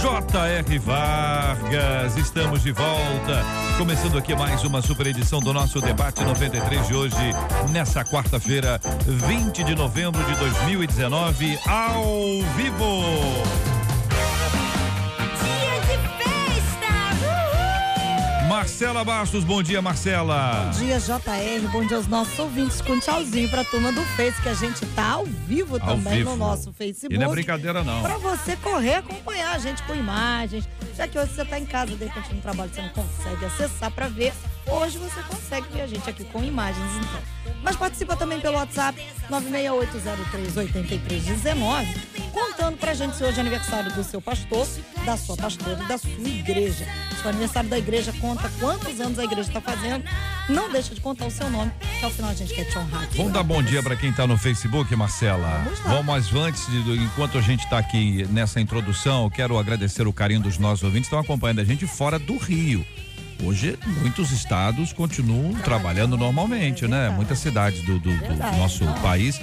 J.R. Vargas. Estamos de volta. Começando aqui mais uma super edição do nosso debate 93 de hoje, nessa quarta-feira, 20 de novembro de 2019, ao vivo. Marcela Bastos, bom dia, Marcela. Bom dia, JR. Bom dia aos nossos ouvintes. Com tchauzinho pra turma do Face, que a gente tá ao vivo Ao também vivo. no nosso Facebook. E não é brincadeira, não. Pra você correr, acompanhar a gente com imagens. Já que hoje você tá em casa, de repente no trabalho você não consegue acessar pra ver. Hoje você consegue ver a gente aqui com imagens, então. Mas participa também pelo WhatsApp 968038319, contando pra gente se hoje é aniversário do seu pastor, da sua pastora e da sua igreja. Se o aniversário da igreja, conta quantos anos a igreja tá fazendo. Não deixa de contar o seu nome, que ao final a gente quer te honrar. aqui. Vamos dar bom dia para quem está no Facebook, Marcela. Vamos lá. Vamos, mas antes, de, enquanto a gente está aqui nessa introdução, eu quero agradecer o carinho dos nossos ouvintes que estão acompanhando a gente fora do Rio. Hoje, muitos estados continuam trabalhando normalmente, é né? Muitas cidades do, do- do nosso Não, país.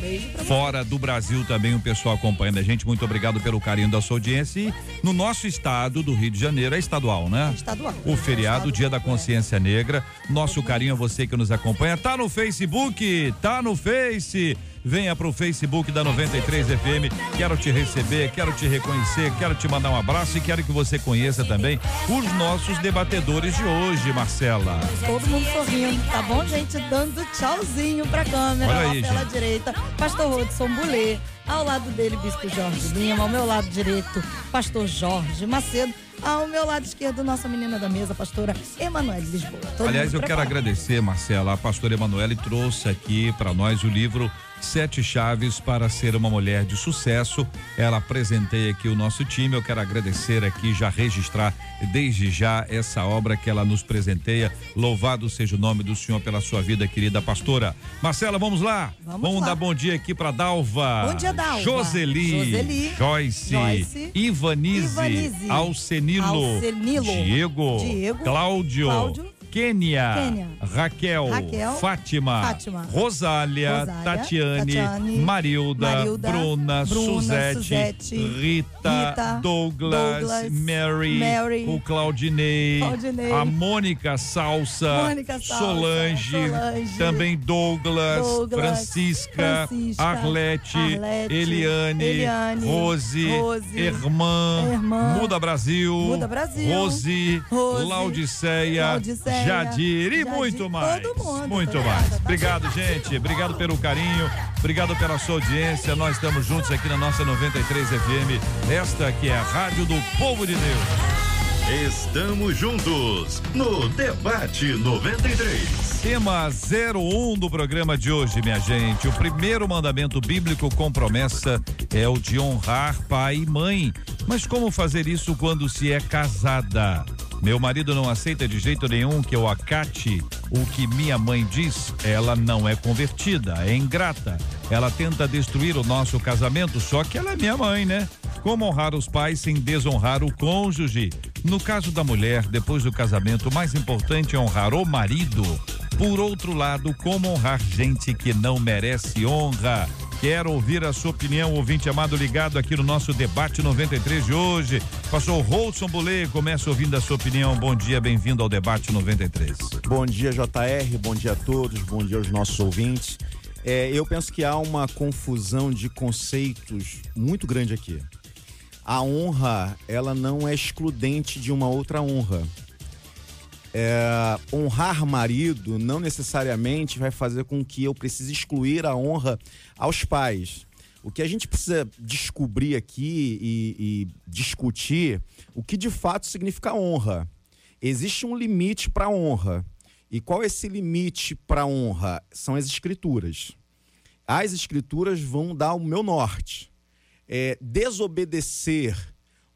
Fora do Brasil também o pessoal acompanhando a gente. Muito obrigado pelo carinho da sua audiência. E no nosso estado do Rio de Janeiro, é estadual, né? Estadual. O feriado, Dia da Consciência Negra. Nosso carinho a você que nos acompanha. Tá no Facebook, tá no Face. Venha pro Facebook da 93 FM. Quero te receber, quero te reconhecer, quero te mandar um abraço e quero que você conheça também os nossos debatedores de hoje, Marcela. Todo mundo sorrindo, tá bom, gente? Dando tchauzinho pra câmera. Olha aí, pela gente. direita, Pastor Rodson Bulê. Ao lado dele, Bispo Jorge Lima. Ao meu lado direito, Pastor Jorge Macedo. Ao meu lado esquerdo, nossa menina da mesa, pastora Emanuele Lisboa. Todo Aliás, eu quero agradecer, Marcela. A pastora Emanuele trouxe aqui para nós o livro Sete Chaves para Ser uma Mulher de Sucesso. Ela apresentei aqui o nosso time. Eu quero agradecer aqui, já registrar desde já essa obra que ela nos presenteia. Louvado seja o nome do Senhor pela sua vida, querida pastora. Marcela, vamos lá? Vamos lá. dar bom dia aqui para Dalva. Bom dia, Dalva. Joseli. Joseli. Joyce. Joyce. Ivanise. Ivanise. Alcenilo. Alcenilo. Diego. Diego. Cláudio. Cláudio. Kênia, Kênia. Raquel, Raquel. Fátima, Fátima. Rosália, Rosália, Tatiane, Tatiane, Marilda, Marilda, Bruna, Bruna, Suzete, Suzete, Rita, Rita, Douglas, Douglas, Mary, Mary, o Claudinei, Claudinei, a Mônica Salsa, Mônica Salsa, Solange, Solange, também Douglas, Douglas, Francisca, Francisca, Arlete, Arlete, Eliane, Eliane, Rose, Rose, Irmã, Irmã, Muda Brasil, Muda Brasil, Rose, Rose, Laudiceia, Laudiceia, Jadir e Jadir, muito mais. todo mundo, muito tá mais. ligado? Obrigado, gente. Obrigado pelo carinho. Obrigado pela sua audiência. Nós estamos juntos aqui na nossa 93 FM. Esta que é a Rádio do Povo de Deus. Estamos juntos no Debate 93. Tema 01 do programa de hoje, minha gente. O primeiro mandamento bíblico com promessa é o de honrar pai e mãe. Mas como fazer isso quando se é casada? Meu marido não aceita de jeito nenhum que eu acate o que minha mãe diz. Ela não é convertida, é ingrata. Ela tenta destruir o nosso casamento, só que ela é minha mãe, né? Como honrar os pais sem desonrar o cônjuge? No caso da mulher, depois do casamento, o mais importante é honrar o marido. Por outro lado, como honrar gente que não merece honra? Quero ouvir a sua opinião, ouvinte amado ligado aqui no nosso debate 93 de hoje. Pastor Rolson Bolê, começa ouvindo a sua opinião. Bom dia, bem-vindo ao debate 93. Bom dia, JR. Bom dia a todos. Bom dia aos nossos ouvintes. É, eu penso que há uma confusão de conceitos muito grande aqui. A honra, ela não é excludente de uma outra honra. É, honrar marido não necessariamente vai fazer com que eu precise excluir a honra aos pais. O que a gente precisa descobrir aqui e, e discutir o que de fato significa honra. Existe um limite para honra. E qual é esse limite para honra? São as escrituras. As escrituras vão dar o meu norte. É, desobedecer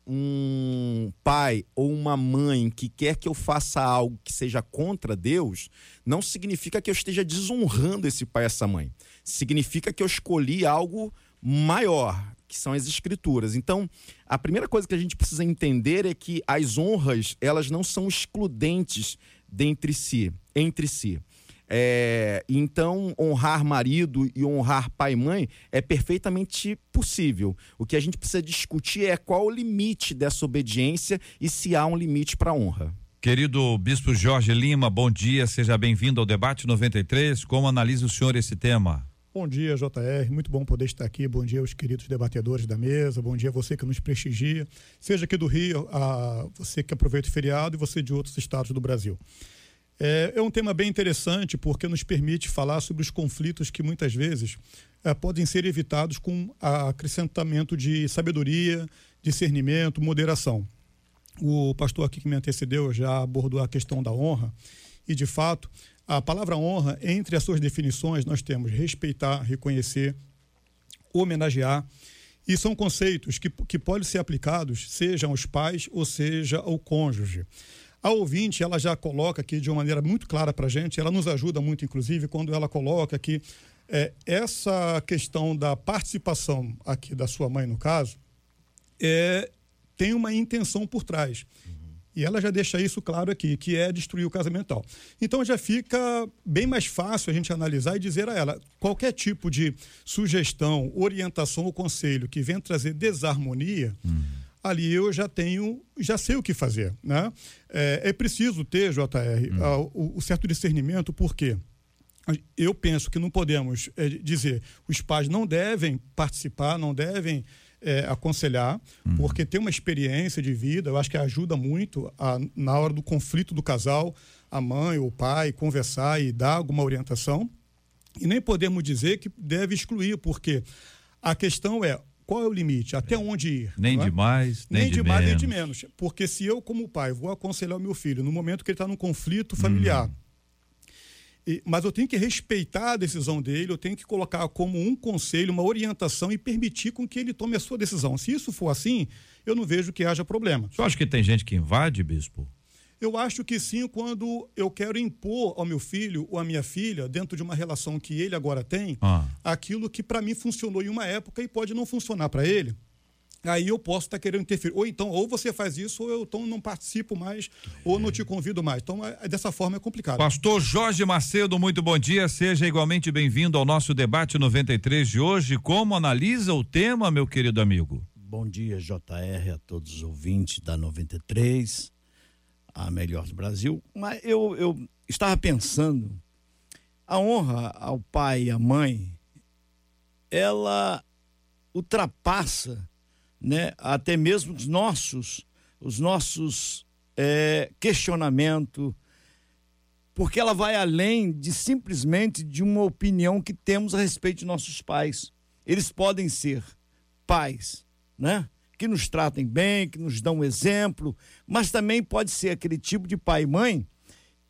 um pai ou uma mãe que quer que eu faça algo que seja contra Deus, não significa que eu esteja desonrando esse pai e essa mãe. Significa que eu escolhi algo maior, que são as escrituras. Então, a primeira coisa que a gente precisa entender é que as honras, elas não são excludentes dentre si, entre si. É, então, honrar marido e honrar pai e mãe é perfeitamente possível. O que a gente precisa discutir é qual o limite dessa obediência e se há um limite para a honra. Querido Bispo Jorge Lima, bom dia, seja bem-vindo ao Debate 93. Como analisa o senhor esse tema? Bom dia, JR. Muito bom poder estar aqui. Bom dia aos queridos debatedores da mesa. Bom dia a você que nos prestigia, seja aqui do Rio, a você que aproveita o feriado e você de outros estados do Brasil. É, é um tema bem interessante porque nos permite falar sobre os conflitos que muitas vezes é, podem ser evitados com acrescentamento de sabedoria, discernimento, moderação. O pastor aqui que me antecedeu já abordou a questão da honra e, de fato, a palavra honra, entre as suas definições, nós temos respeitar, reconhecer, homenagear. E são conceitos que, que podem ser aplicados, seja aos pais ou seja ao cônjuge. A ouvinte, ela já coloca aqui de uma maneira muito clara para a gente, ela nos ajuda muito, inclusive, quando ela coloca que é, essa questão da participação aqui da sua mãe, no caso, é, tem uma intenção por trás. E ela já deixa isso claro aqui, que é destruir o casamento. Então já fica bem mais fácil a gente analisar e dizer a ela qualquer tipo de sugestão, orientação ou conselho que venha trazer desarmonia. Uhum ali eu já tenho, já sei o que fazer. Né? É, é preciso ter, JR, hum. o, o, certo discernimento, porque eu penso que não podemos é, dizer os pais não devem participar, não devem é, aconselhar, hum. porque tem uma experiência de vida, eu acho que ajuda muito a, na hora do conflito do casal, a mãe ou o pai conversar e dar alguma orientação. E nem podemos dizer que deve excluir, porque a questão é qual é o limite? Até é. onde ir? Nem de mais, nem, nem de, mais, menos. nem de menos. Porque se eu, como pai, vou aconselhar o meu filho no momento que ele está num conflito familiar, hum. e, mas eu tenho que respeitar a decisão dele, eu tenho que colocar como um conselho, uma orientação e permitir com que ele tome a sua decisão. Se isso for assim, eu não vejo que haja problema. Você acha que tem gente que invade, bispo? Eu acho que sim, quando eu quero impor ao meu filho ou à minha filha, dentro de uma relação que ele agora tem, ah. aquilo que para mim funcionou em uma época e pode não funcionar para ele. Aí eu posso estar tá querendo interferir. Ou então, ou você faz isso, ou eu então não participo mais, ou não te convido mais. Então, é, é dessa forma é complicado. Pastor Jorge Macedo, muito bom dia. Seja igualmente bem-vindo ao nosso debate 93 de hoje. Como analisa o tema, meu querido amigo? Bom dia, JR, a todos os ouvintes da 93 a melhor do Brasil, mas eu, eu estava pensando, a honra ao pai e à mãe, ela ultrapassa né, até mesmo os nossos, os nossos é, questionamentos, porque ela vai além de simplesmente de uma opinião que temos a respeito de nossos pais. Eles podem ser pais, né? Que nos tratem bem, que nos dão um exemplo, mas também pode ser aquele tipo de pai e mãe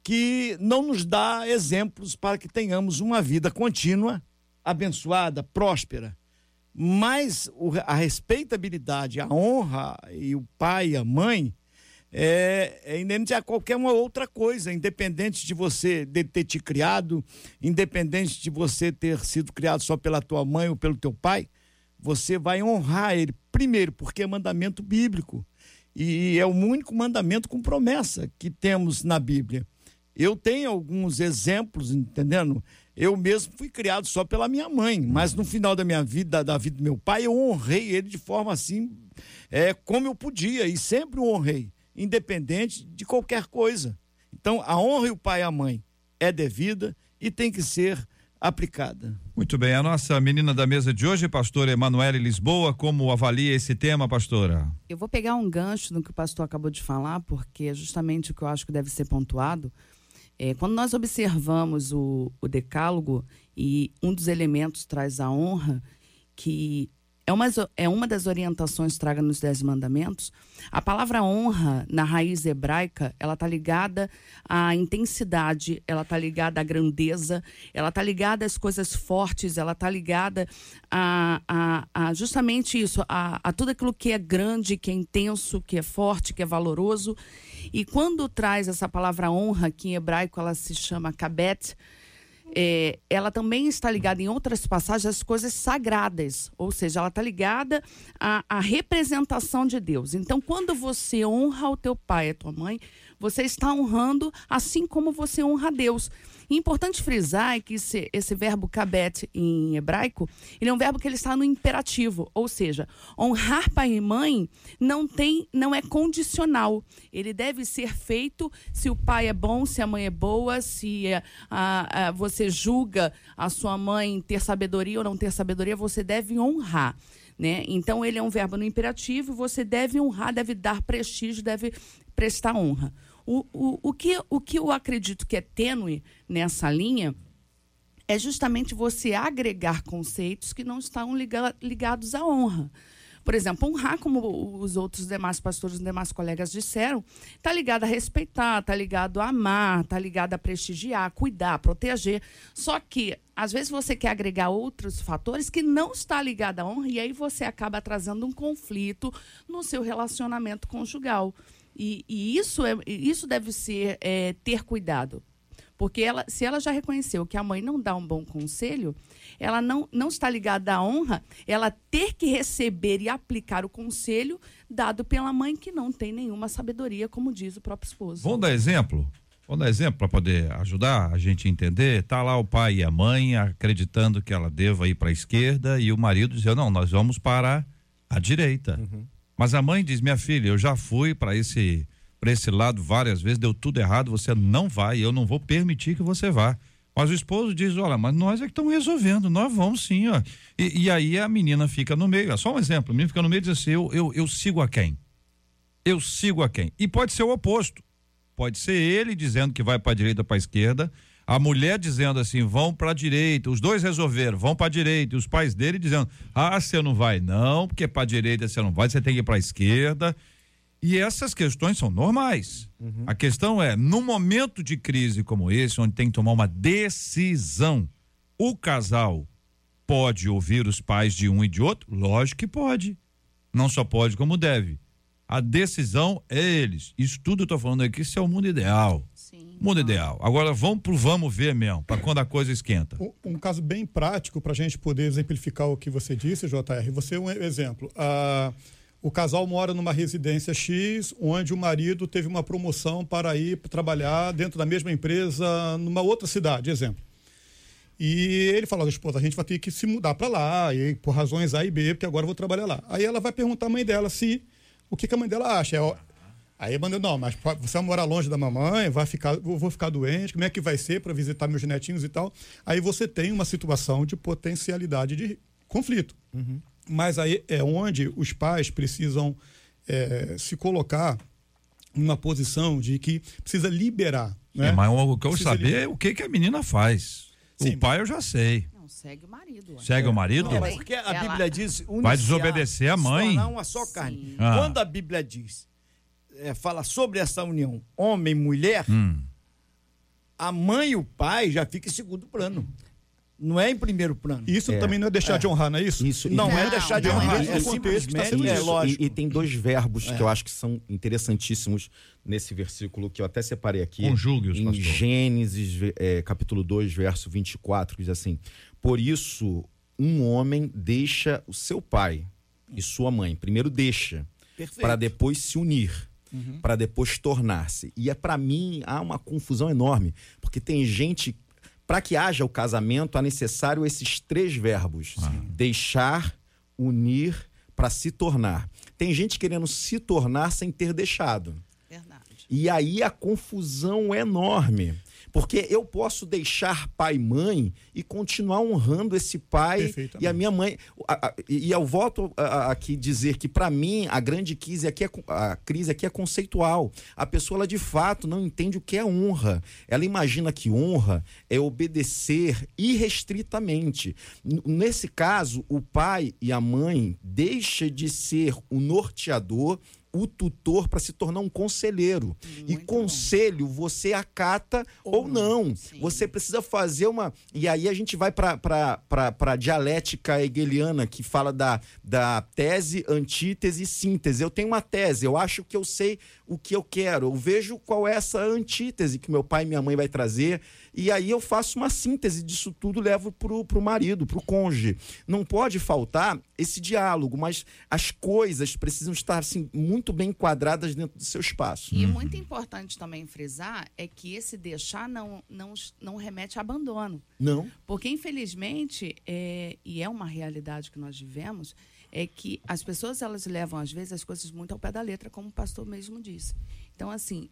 que não nos dá exemplos para que tenhamos uma vida contínua, abençoada, próspera. Mas a respeitabilidade, a honra e o pai e a mãe é, é independente a qualquer uma outra coisa, independente de você de ter te criado, independente de você ter sido criado só pela tua mãe ou pelo teu pai, você vai honrar ele primeiro, porque é mandamento bíblico. E é o único mandamento com promessa que temos na Bíblia. Eu tenho alguns exemplos, entendendo? Eu mesmo fui criado só pela minha mãe, mas no final da minha vida, da vida do meu pai, eu honrei ele de forma assim, é, como eu podia, e sempre o honrei, independente de qualquer coisa. Então, a honra e o pai e a mãe é devida e tem que ser aplicada. Muito bem, a nossa menina da mesa de hoje, pastora Emanuele Lisboa, como avalia esse tema, pastora? Eu vou pegar um gancho no que o pastor acabou de falar, porque é justamente o que eu acho que deve ser pontuado. É, quando nós observamos o, o decálogo e um dos elementos traz a honra, que é uma, é uma das orientações traga nos Dez Mandamentos. A palavra honra, na raiz hebraica, ela está ligada à intensidade, ela está ligada à grandeza, ela está ligada às coisas fortes, ela está ligada a, a, a, justamente isso, a, a tudo aquilo que é grande, que é intenso, que é forte, que é valoroso. E quando traz essa palavra honra, que em hebraico ela se chama kabet, é, ela também está ligada em outras passagens às coisas sagradas, ou seja, ela está ligada à, à, representação de Deus. Então, quando você honra o teu pai e a tua mãe, você está honrando assim como você honra Deus. E importante frisar é que esse, esse verbo kabet em hebraico, ele é um verbo que ele está no imperativo, ou seja, honrar pai e mãe não tem, não é condicional. Ele deve ser feito se o pai é bom, se a mãe é boa, se a, a, a, você julga a sua mãe ter sabedoria ou não ter sabedoria, você deve honrar. Né? Então ele é um verbo no imperativo, você deve honrar, deve dar prestígio, deve prestar honra. O, o, o, que, o que eu acredito que é tênue nessa linha é justamente você agregar conceitos que não estão liga, ligados à honra. Por exemplo, honrar, como os outros demais pastores e demais colegas disseram, está ligado a respeitar, está ligado a amar, está ligado a prestigiar, cuidar, proteger. Só que, às vezes, você quer agregar outros fatores que não está ligado à honra e aí você acaba trazendo um conflito no seu relacionamento conjugal. E, e isso, é, isso deve ser é, ter cuidado. Porque ela, se ela já reconheceu que a mãe não dá um bom conselho, ela não, não está ligada à honra, ela ter que receber e aplicar o conselho dado pela mãe que não tem nenhuma sabedoria, como diz o próprio esposo. Vamos dar exemplo? Vamos dar exemplo para poder ajudar a gente a entender? Tá lá o pai e a mãe acreditando que ela deva ir para a esquerda e o marido dizendo: não, nós vamos para a direita. Uhum. Mas a mãe diz: minha filha, eu já fui para esse para esse lado várias vezes, deu tudo errado, você não vai, eu não vou permitir que você vá. Mas o esposo diz: olha, mas nós é que estamos resolvendo, nós vamos sim, ó. E, e, aí a menina fica no meio, é só um exemplo, a menina fica no meio e diz assim: eu, eu, eu sigo a quem? Eu sigo a quem? E pode ser o oposto. Pode ser ele dizendo que vai para a direita para a esquerda, a mulher dizendo assim, vão para a direita, os dois resolveram, vão para a direita, e os pais dele dizendo, ah, você não vai não, porque para a direita você não vai, você tem que ir para a esquerda. E essas questões são normais. Uhum. A questão é, num momento de crise como esse, onde tem que tomar uma decisão, o casal pode ouvir os pais de um e de outro? Lógico que pode. Não só pode, como deve. A decisão é eles. Isso tudo eu tô falando aqui, isso é o mundo ideal. Mundo ideal. Agora vamos pro vamos ver mesmo, para quando a coisa esquenta. Um, um caso bem prático para a gente poder exemplificar o que você disse, JR. Você é um exemplo. Ah, o casal mora numa residência X, onde o marido teve uma promoção para ir trabalhar dentro da mesma empresa numa outra cidade, exemplo. E ele falou, esposa, a gente vai ter que se mudar para lá, e por razões A e B, porque agora eu vou trabalhar lá. Aí ela vai perguntar à mãe dela se o que, que a mãe dela acha. É, Aí eu mandei, não, mas você vai morar longe da mamãe, vai ficar, vou ficar doente, como é que vai ser para visitar meus netinhos e tal? Aí você tem uma situação de potencialidade de conflito. Uhum. Mas aí é onde os pais precisam é, se colocar numa posição de que precisa liberar. Né? É, mas o que eu precisa saber liberar. é o que, que a menina faz. Sim, o pai eu já sei. Não, segue o marido. Segue é. o marido? Não, porque a. Bíblia diz. Vai desobedecer a mãe. Não, uma só carne. Ah. Quando a Bíblia diz é, fala sobre essa união homem mulher, hum. a mãe e o pai já ficam em segundo plano. Não é em primeiro plano. Isso é. também não é deixar é. de honrar, não é isso? Isso. Não, não é deixar de honrar. É, simplesmente, é lógico. E, e, tem dois verbos que eu acho que são interessantíssimos nesse versículo que eu até separei aqui. Conjugue-os, Em pastor. Gênesis, é, capítulo 2, verso 24, que diz assim: Por isso, um homem deixa o seu pai e sua mãe. Primeiro deixa, para depois se unir uhum. para depois tornar-se. E é para mim há uma confusão enorme, porque tem gente para que haja o casamento, é necessário esses três verbos: ah. deixar, unir, para se tornar. Tem gente querendo se tornar sem ter deixado. Verdade. E aí a confusão é enorme. Porque eu posso deixar pai e mãe e continuar honrando esse pai e a minha mãe. A- a- E eu volto a- a- aqui dizer que, para mim, a grande crise aqui, é, a crise aqui é conceitual. A pessoa, ela de fato não entende o que é honra. Ela imagina que honra é obedecer irrestritamente. Nesse caso, o pai e a mãe deixa de ser o norteador, o tutor para se tornar um conselheiro. e Muito bom. conselho você acata ou, não. Sim. Você precisa fazer uma. E aí a gente vai para a dialética hegeliana, que fala da, da tese, antítese e síntese. Eu tenho uma tese, eu acho que eu sei o que eu quero. Eu vejo qual é essa antítese que meu pai e minha mãe vai trazer. E aí eu faço uma síntese disso tudo, levo pro, pro marido, pro cônjuge. Não pode faltar esse diálogo, mas as coisas precisam estar assim, muito bem enquadradas dentro do seu espaço. E muito importante também frisar é que esse deixar não, não, não remete a abandono. Não? Porque, infelizmente, é, e é uma realidade que nós vivemos, é que as pessoas elas levam, às vezes, as coisas muito ao pé da letra, como o pastor mesmo disse. Então, assim,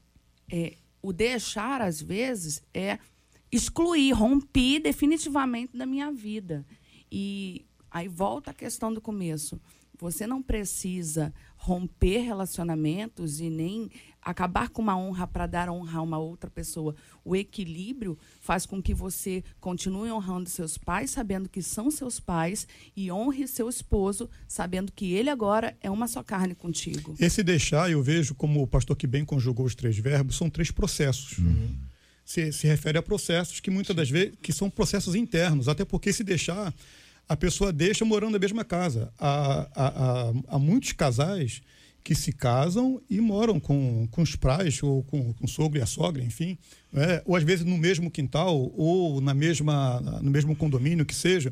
é, o deixar, às vezes, é excluir, romper definitivamente da minha vida. E aí volta a questão do começo. Você não precisa romper relacionamentos e nem acabar com uma honra para dar honra a uma outra pessoa. O equilíbrio faz com que você continue honrando seus pais, sabendo que são seus pais, e honre seu esposo, sabendo que ele agora é uma só carne contigo. Esse deixar, eu vejo como o pastor que bem conjugou os três verbos, são três processos. Se, se refere a processos que muitas das vezes que são processos internos, até porque se deixar, a pessoa deixa morando na mesma casa. Há, há, há, há muitos casais que se casam e moram com, com os pais, ou com, com o sogro e a sogra, enfim, né? ou às vezes no mesmo quintal, ou na mesma, no mesmo condomínio que seja.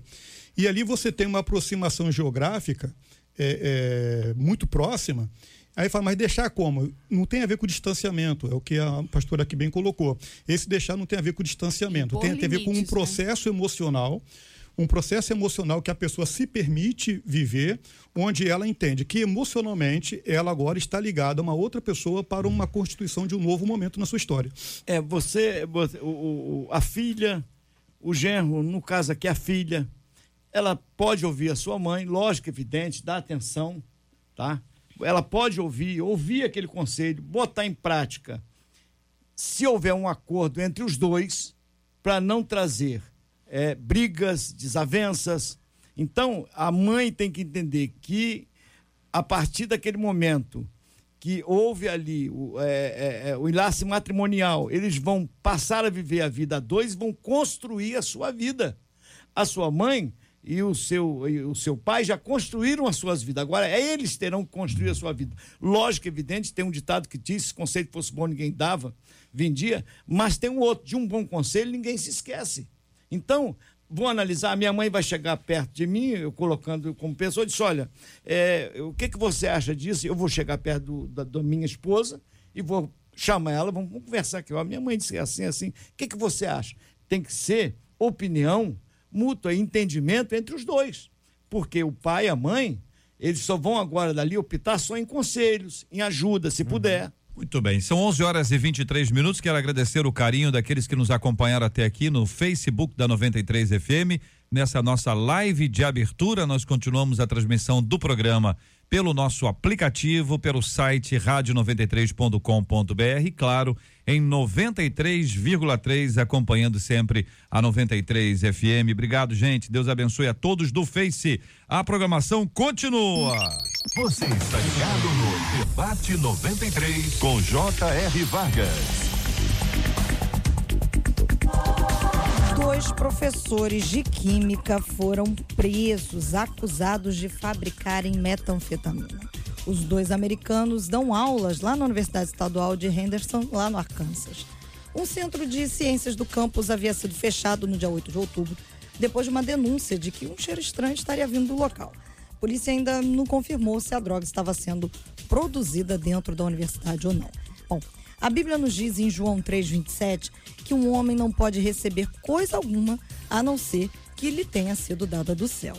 E ali você tem uma aproximação geográfica é, é, muito próxima. Aí fala, mas deixar como? Não tem a ver com distanciamento, é o que a pastora aqui bem colocou. Esse deixar não tem a ver com distanciamento, Impor tem a ver com um né? processo emocional, um processo emocional que a pessoa se permite viver, onde ela entende que emocionalmente ela agora está ligada a uma outra pessoa para uma constituição de um novo momento na sua história. É, você, você- o- o- a filha, o genro, no caso aqui a filha, ela pode ouvir a sua mãe, lógico, evidente, dá atenção, tá? Ela pode ouvir, ouvir aquele conselho, botar em prática. Se houver um acordo entre os dois, para não trazer é, brigas, desavenças. Então, a mãe tem que entender que, a partir daquele momento que houve ali o, é, é, é, o enlace matrimonial, eles vão passar a viver a vida a dois, vão construir a sua vida. A sua mãe e o seu, e o seu pai já construíram as suas vidas. Agora, é eles terão que construir a sua vida. Lógico, evidente, tem um ditado que diz: se conselho fosse bom, ninguém dava, vendia, mas tem um outro: de um bom conselho, ninguém se esquece. Então, vou analisar. Minha mãe vai chegar perto de mim, eu colocando como pessoa, disse: Olha, é, o que, que você acha disso? Eu vou chegar perto do- da, da minha esposa e vou chamar ela, vamos, vamos conversar aqui. Ó, minha mãe disse assim, assim. O que, que você acha? Tem que ser opinião mútua, entendimento entre os dois. Porque o pai e a mãe, eles só vão agora dali optar só em conselhos, em ajuda, se puder. Muito bem, são 11 horas e 23 minutos. Quero agradecer o carinho daqueles que nos acompanharam até aqui no Facebook da 93 FM. Nessa nossa live de abertura, nós continuamos a transmissão do programa pelo nosso aplicativo, pelo site rádio93.com.br, claro, em 93,3, acompanhando sempre a 93 FM. Obrigado, gente. Deus abençoe a todos do Face. A programação continua. Você está ligado no Debate 93 com J.R. Vargas. Dois professores de química foram presos, acusados de fabricarem metanfetamina. Os dois americanos dão aulas lá na Universidade Estadual de Henderson, lá no Arkansas. Um centro de ciências do campus havia sido fechado no dia 8 de outubro, depois de uma denúncia de que um cheiro estranho estaria vindo do local. A polícia ainda não confirmou se a droga estava sendo produzida dentro da universidade ou não. Bom, a Bíblia nos diz em João 3,27 que um homem não pode receber coisa alguma a não ser que lhe tenha sido dada do céu.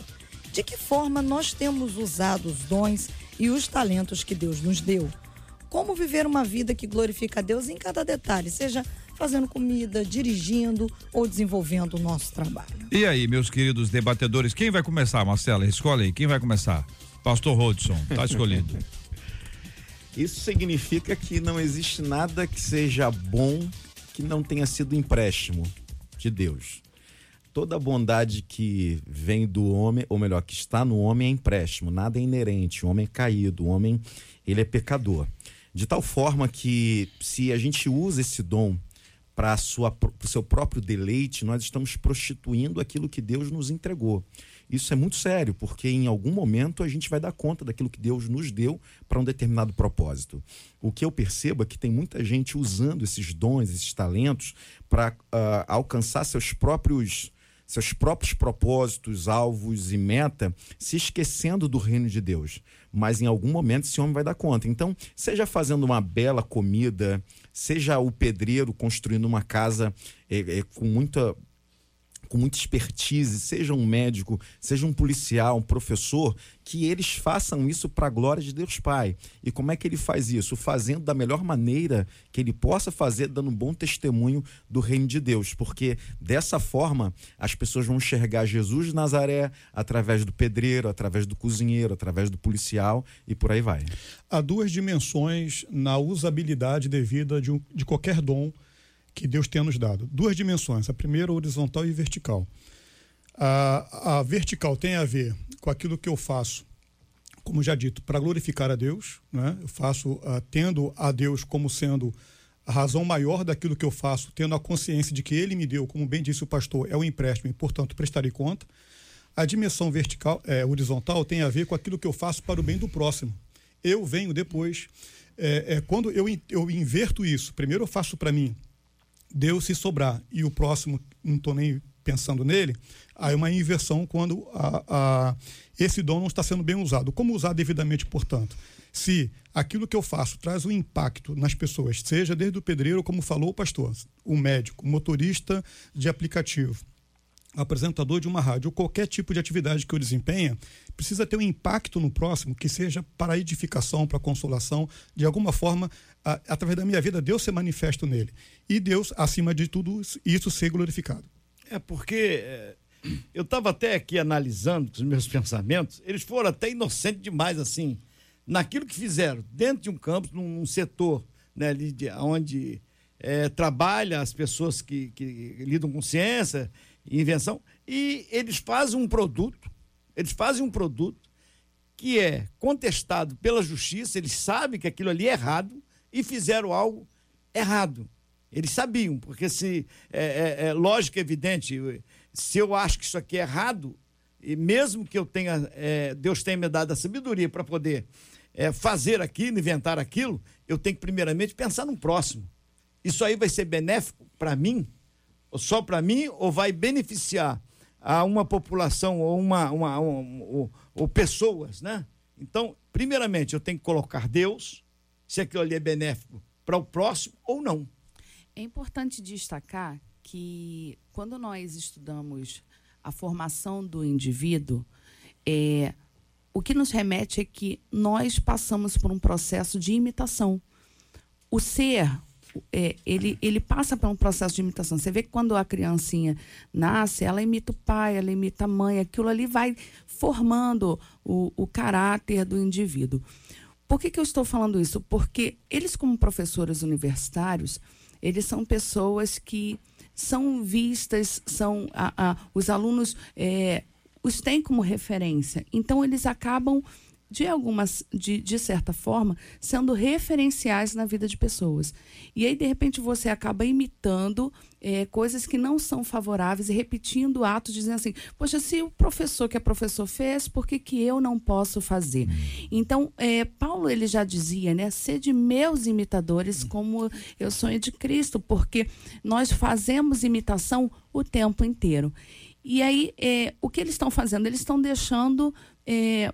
De que forma nós temos usado os dons e os talentos que Deus nos deu? Como viver uma vida que glorifica a Deus em cada detalhe, seja fazendo comida, dirigindo ou desenvolvendo o nosso trabalho. E aí, meus queridos debatedores, quem vai começar, Marcela? Escolhe aí, quem vai começar? Pastor Rodson, tá escolhido. Isso significa que não existe nada que seja bom que não tenha sido empréstimo de Deus. Toda bondade que vem do homem, ou melhor, que está no homem é empréstimo, nada é inerente. O homem é caído, o homem ele é pecador. De tal forma que se a gente usa esse dom para o seu próprio deleite, nós estamos prostituindo aquilo que Deus nos entregou. Isso é muito sério, porque em algum momento a gente vai dar conta daquilo que Deus nos deu para um determinado propósito. O que eu percebo é que tem muita gente usando esses dons, esses talentos, para uh, alcançar seus próprios seus próprios propósitos, alvos e meta, se esquecendo do reino de Deus. Mas em algum momento esse homem vai dar conta. Então, seja fazendo uma bela comida, seja o pedreiro construindo uma casa é, é, com muita com muita expertise, seja um médico, seja um policial, um professor, que eles façam isso para a glória de Deus Pai. E como é que ele faz isso? Fazendo da melhor maneira que ele possa fazer, dando um bom testemunho do reino de Deus, porque dessa forma as pessoas vão enxergar Jesus de Nazaré através do pedreiro, através do cozinheiro, através do policial e por aí vai. Há duas dimensões na usabilidade devida de, um, de qualquer dom que Deus tenha nos dado. Duas dimensões, a primeira horizontal e vertical. A, a vertical tem a ver com aquilo que eu faço, como já dito, para glorificar a Deus. Né? Eu faço uh, tendo a Deus como sendo a razão maior daquilo que eu faço, tendo a consciência de que Ele me deu, como bem disse o pastor, é um empréstimo e, portanto, prestarei conta. A dimensão vertical, é, horizontal, tem a ver com aquilo que eu faço para o bem do próximo. Eu venho depois. É, é, quando eu, eu inverto isso, primeiro eu faço para mim, Deus se sobrar e o próximo não estou nem pensando nele, é uma inversão quando a, a, esse dom não está sendo bem usado. Como usar devidamente, portanto? Se aquilo que eu faço traz um impacto nas pessoas, seja desde o pedreiro, como falou o pastor, o médico, o motorista de aplicativo, apresentador de uma rádio ou qualquer tipo de atividade que eu desempenha, precisa ter um impacto no próximo que seja para edificação, para consolação, de alguma forma, a, através da minha vida, Deus ser manifesto nele. E Deus, acima de tudo isso, ser glorificado. É porque é, eu estava até aqui analisando os meus pensamentos, eles foram até inocentes demais, assim, naquilo que fizeram, dentro de um campus, num, num setor, né, ali de, onde é, trabalha as pessoas que, que lidam com ciência invenção, e eles fazem um produto, eles fazem um produto que é contestado pela justiça, eles sabem que aquilo ali é errado e fizeram algo errado. Eles sabiam, porque se é, é, é lógico, evidente, se eu acho que isso aqui é errado, e mesmo que eu tenha, é, Deus tenha me dado a sabedoria para poder é, fazer aquilo, inventar aquilo, eu tenho que primeiramente pensar no próximo. Isso aí vai ser benéfico para mim só para mim ou vai beneficiar a uma população ou uma, uma, ou, ou pessoas, né? Então, primeiramente, eu tenho que colocar Deus, se aquilo ali é benéfico para o próximo ou não. É importante destacar que quando nós estudamos a formação do indivíduo, é, o que nos remete é que nós passamos por um processo de imitação. O ser, é, ele, ele passa por um processo de imitação. Você vê que quando a criancinha nasce, ela imita o pai, ela imita a mãe, aquilo ali vai formando o, o caráter do indivíduo. Por que, que eu estou falando isso? Porque eles, como professores universitários, eles são pessoas que são vistas, são a, a, os alunos é, os têm como referência. Então, eles acabam de algumas, de, de certa forma, sendo referenciais na vida de pessoas. E aí, de repente, você acaba imitando é, coisas que não são favoráveis e repetindo atos, dizendo assim, poxa, se o professor que é professor fez, por que, que eu não posso fazer? Então, é, Paulo, ele já dizia, né, de meus imitadores como eu sou de Cristo, porque nós fazemos imitação o tempo inteiro. E aí, é, o que eles estão fazendo? Eles estão deixando é,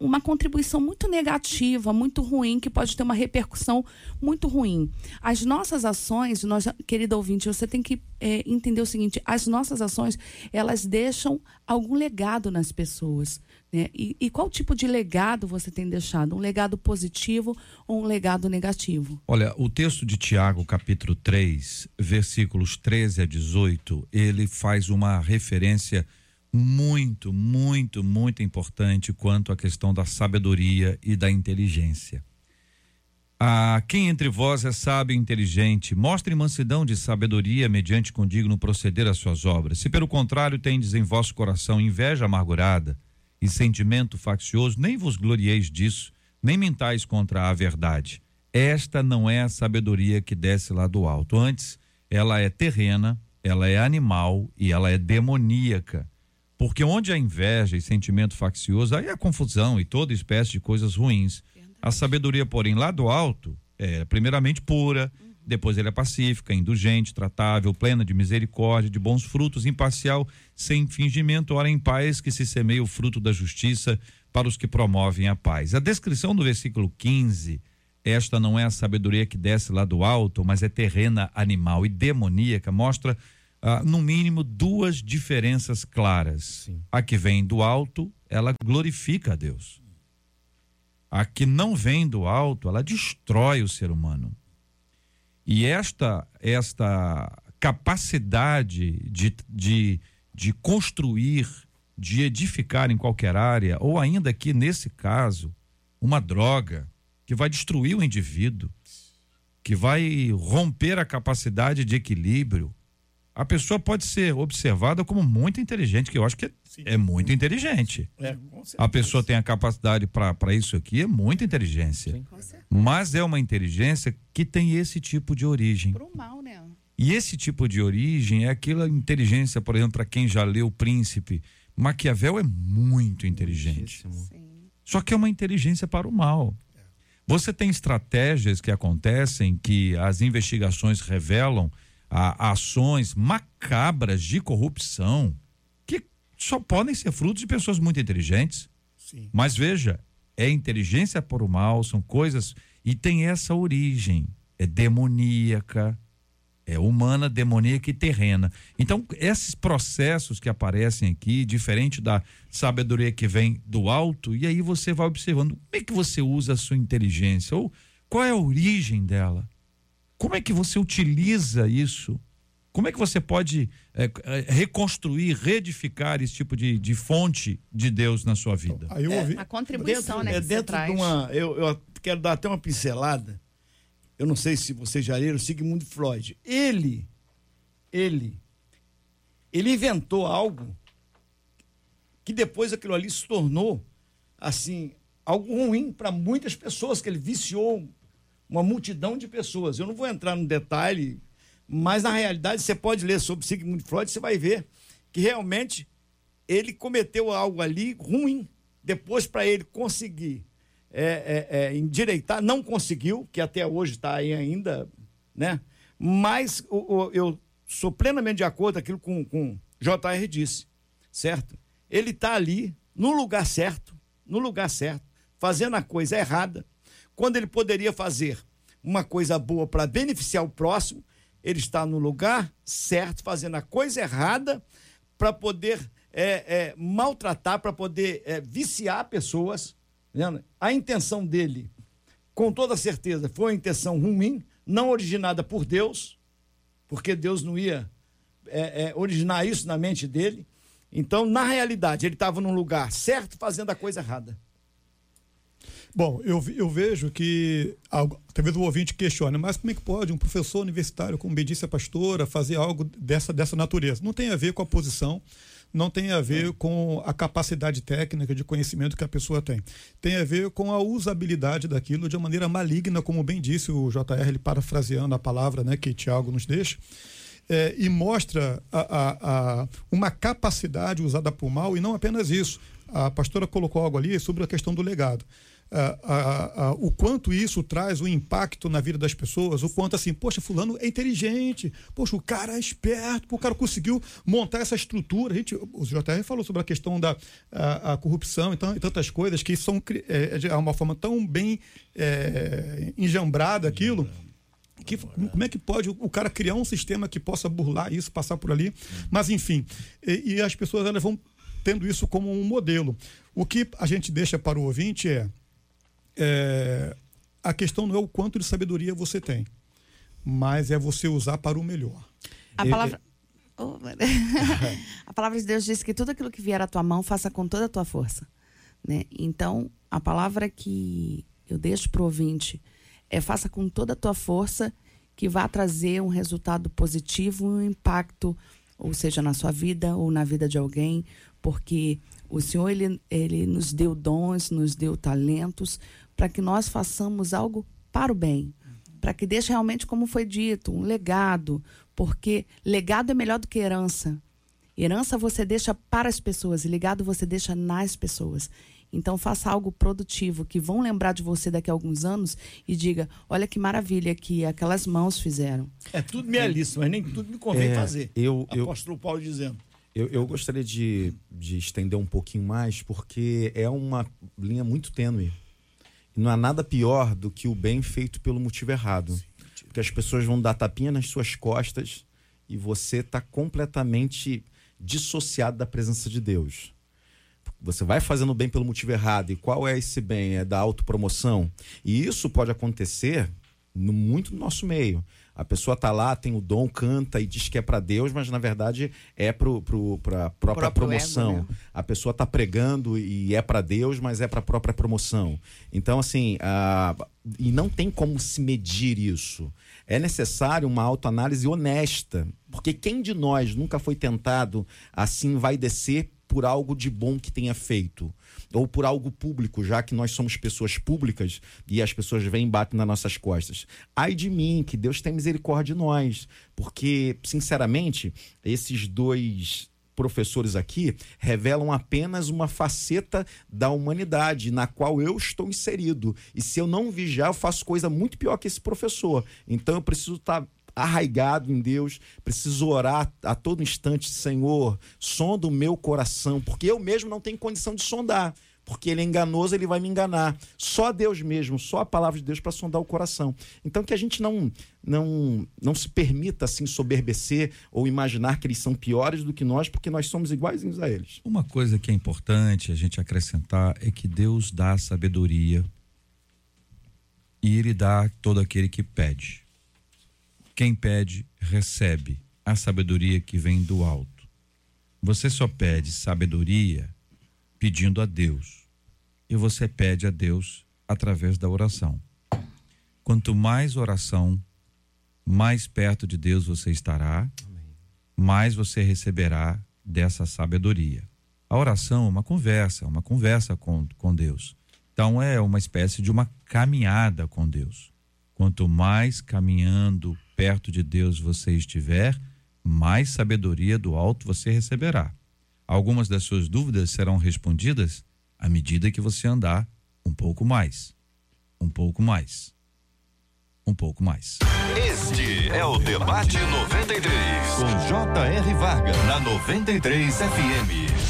uma contribuição muito negativa, muito ruim, que pode ter uma repercussão muito ruim. As nossas ações, nós, querido ouvinte, você tem que é, entender o seguinte: as nossas ações, elas deixam algum legado nas pessoas. Né? E, e qual tipo de legado você tem deixado? Um legado positivo ou um legado negativo? Olha, o texto de Tiago, capítulo 3, versículos 13 a 18, ele faz uma referência muito, muito, muito importante quanto à questão da sabedoria e da inteligência. Ah, quem entre vós é sábio e inteligente, mostre mansidão de sabedoria mediante condigno proceder às suas obras. Se pelo contrário tendes em vosso coração inveja amargurada e sentimento faccioso, nem vos glorieis disso, nem mentais contra a verdade. Esta não é a sabedoria que desce lá do alto. Antes, ela é terrena, ela é animal e ela é demoníaca. Porque onde há inveja e sentimento faccioso, aí há confusão e toda espécie de coisas ruins. A sabedoria, porém, lá do alto, é primeiramente pura, depois ela é pacífica, indulgente, tratável, plena de misericórdia, de bons frutos, imparcial, sem fingimento, ora em paz, que se semeia o fruto da justiça para os que promovem a paz. A descrição do versículo 15, esta não é a sabedoria que desce lá do alto, mas é terrena, animal e demoníaca, mostra, ah, no mínimo, duas diferenças claras. Sim. A que vem do alto, ela glorifica a Deus. A que não vem do alto, ela destrói o ser humano. E esta, esta capacidade de, de, de construir, de edificar em qualquer área, ou ainda aqui nesse caso, uma droga que vai destruir o indivíduo, que vai romper a capacidade de equilíbrio. A pessoa pode ser observada como muito inteligente, que eu acho que é, é muito inteligente. É. A pessoa tem a capacidade para isso aqui, é muita inteligência. Mas é uma inteligência que tem esse tipo de origem. Pro mal, né? E esse tipo de origem é aquela inteligência, por exemplo, para quem já leu O Príncipe. Maquiavel é muito inteligente. Só que é uma inteligência para o mal. Você tem estratégias que acontecem que as investigações revelam a, ações macabras de corrupção que só podem ser frutos de pessoas muito inteligentes. Sim. Mas veja, é inteligência para o mal, são coisas. E tem essa origem. É demoníaca, é humana, demoníaca e terrena. Então, esses processos que aparecem aqui, diferente da sabedoria que vem do alto, e aí você vai observando como é que você usa a sua inteligência, ou qual é a origem dela. Como é que você utiliza isso? Como é que você pode é, é, reconstruir, reedificar esse tipo de, de fonte de Deus na sua vida? Aí eu ouvi. A contribuição, dentro, né, é que você dentro traz. de uma. Eu, eu quero dar até uma pincelada. Eu não sei se vocês já leram Sigmund Freud. Ele, ele, ele inventou algo que depois aquilo ali se tornou assim algo ruim para muitas pessoas que ele viciou uma multidão de pessoas. Eu não vou entrar no detalhe, mas na realidade você pode ler sobre Sigmund Freud, você vai ver que realmente ele cometeu algo ali ruim. Depois, para ele conseguir é, é, é, endireitar, não conseguiu, que até hoje está aí ainda, né? Mas o- o- eu sou plenamente de acordo aquilo com, com JR disse, certo? Ele está ali, no lugar certo, no lugar certo, fazendo a coisa errada, quando ele poderia fazer uma coisa boa para beneficiar o próximo, ele está no lugar certo, fazendo a coisa errada para poder é, é, maltratar, para poder é, viciar pessoas. né? A intenção dele, com toda certeza, foi uma intenção ruim, não originada por Deus, porque Deus não ia é, é, originar isso na mente dele. Então, na realidade, ele estava num lugar certo, fazendo a coisa errada. Bom, eu, eu vejo que algo- talvez o ouvinte questione, mas como é que pode um professor universitário, como bem disse a pastora, fazer algo dessa, dessa natureza? Não tem a ver com a posição, não tem a ver com a capacidade técnica de conhecimento que a pessoa tem. Tem a ver com a usabilidade daquilo de uma maneira maligna, como bem disse o JR, ele parafraseando a palavra né, que Tiago nos deixa. É, e mostra a- a- a- uma capacidade usada por mal, e não apenas isso. A pastora colocou algo ali sobre a questão do legado. O quanto isso traz um impacto na vida das pessoas, o quanto assim, poxa, fulano é inteligente, poxa, o cara é esperto, o cara conseguiu montar essa estrutura. A gente, o JR falou sobre a questão da a, a corrupção então, e tantas coisas que são cri- é, de uma forma tão bem é, enjambrada aquilo. Que, como é que pode o cara criar um sistema que possa burlar isso, passar por ali? Mas, enfim, e, e as pessoas elas vão tendo isso como um modelo. O que a gente deixa para o ouvinte é, é a questão não é o quanto de sabedoria você tem, mas é você usar para o melhor. A palavra. Oh, a palavra de Deus diz que tudo aquilo que vier à tua mão, faça com toda a tua força. Né? Então, a palavra que eu deixo para o ouvinte é faça com toda a tua força, que vá trazer um resultado positivo, um impacto, ou seja, na sua vida ou na vida de alguém, porque o Senhor ele, ele nos deu dons, nos deu talentos para que nós façamos algo para o bem, para que deixe realmente, como foi dito, um legado, porque legado é melhor do que herança. Herança você deixa para as pessoas e legado você deixa nas pessoas. Então faça algo produtivo que vão lembrar de você daqui a alguns anos e diga: olha que maravilha que aquelas mãos fizeram. É tudo minha lista, mas nem tudo me convém É, fazer. eu- eu- Apóstolo Paulo dizendo. Eu, eu gostaria de, de estender um pouquinho mais, porque é uma linha muito tênue. Não há nada pior do que o bem feito pelo motivo errado. Porque as pessoas vão dar tapinha nas suas costas e você está completamente dissociado da presença de Deus. Você vai fazendo bem pelo motivo errado. E qual é esse bem? É da autopromoção. E isso pode acontecer no, muito no nosso meio. A pessoa tá lá, tem o dom, canta e diz que é para Deus, mas na verdade é pro, pro, pra própria promoção. né? A pessoa tá pregando e é para Deus, mas é para a própria promoção. Então, assim, ah, e não tem como se medir isso. É necessário uma autoanálise honesta, porque quem de nós nunca foi tentado assim vai descer por algo de bom que tenha feito? Ou por algo público, já que nós somos pessoas públicas e as pessoas vêm e batem nas nossas costas. Ai de mim, que Deus tenha misericórdia de nós. Porque, sinceramente, esses dois professores aqui revelam apenas uma faceta da humanidade na qual eu estou inserido. E se eu não vigiar, eu faço coisa muito pior que esse professor. Então eu preciso estar arraigado em Deus, preciso orar a todo instante, Senhor, sonda o meu coração, porque eu mesmo não tenho condição de sondar. Porque ele é enganoso, ele vai me enganar. Só Deus mesmo, só a palavra de Deus para sondar o coração. Então que a gente não não não se permita assim soberbecer ou imaginar que eles são piores do que nós, porque nós somos iguaizinhos a eles. Uma coisa que é importante a gente acrescentar é que Deus dá sabedoria e Ele dá todo aquele que pede. Quem pede, recebe a sabedoria que vem do alto. Você só pede sabedoria pedindo a Deus. E você pede a Deus através da oração. Quanto mais oração, mais perto de Deus você estará, mais você receberá dessa sabedoria. A oração é uma conversa, uma conversa com, com Deus. Então é uma espécie de uma caminhada com Deus. Quanto mais caminhando perto de Deus você estiver, mais sabedoria do alto você receberá. Algumas das suas dúvidas serão respondidas à medida que você andar um pouco mais, um pouco mais, um pouco mais. Este é o Debate 93, com J.R. Varga, na 93 FM.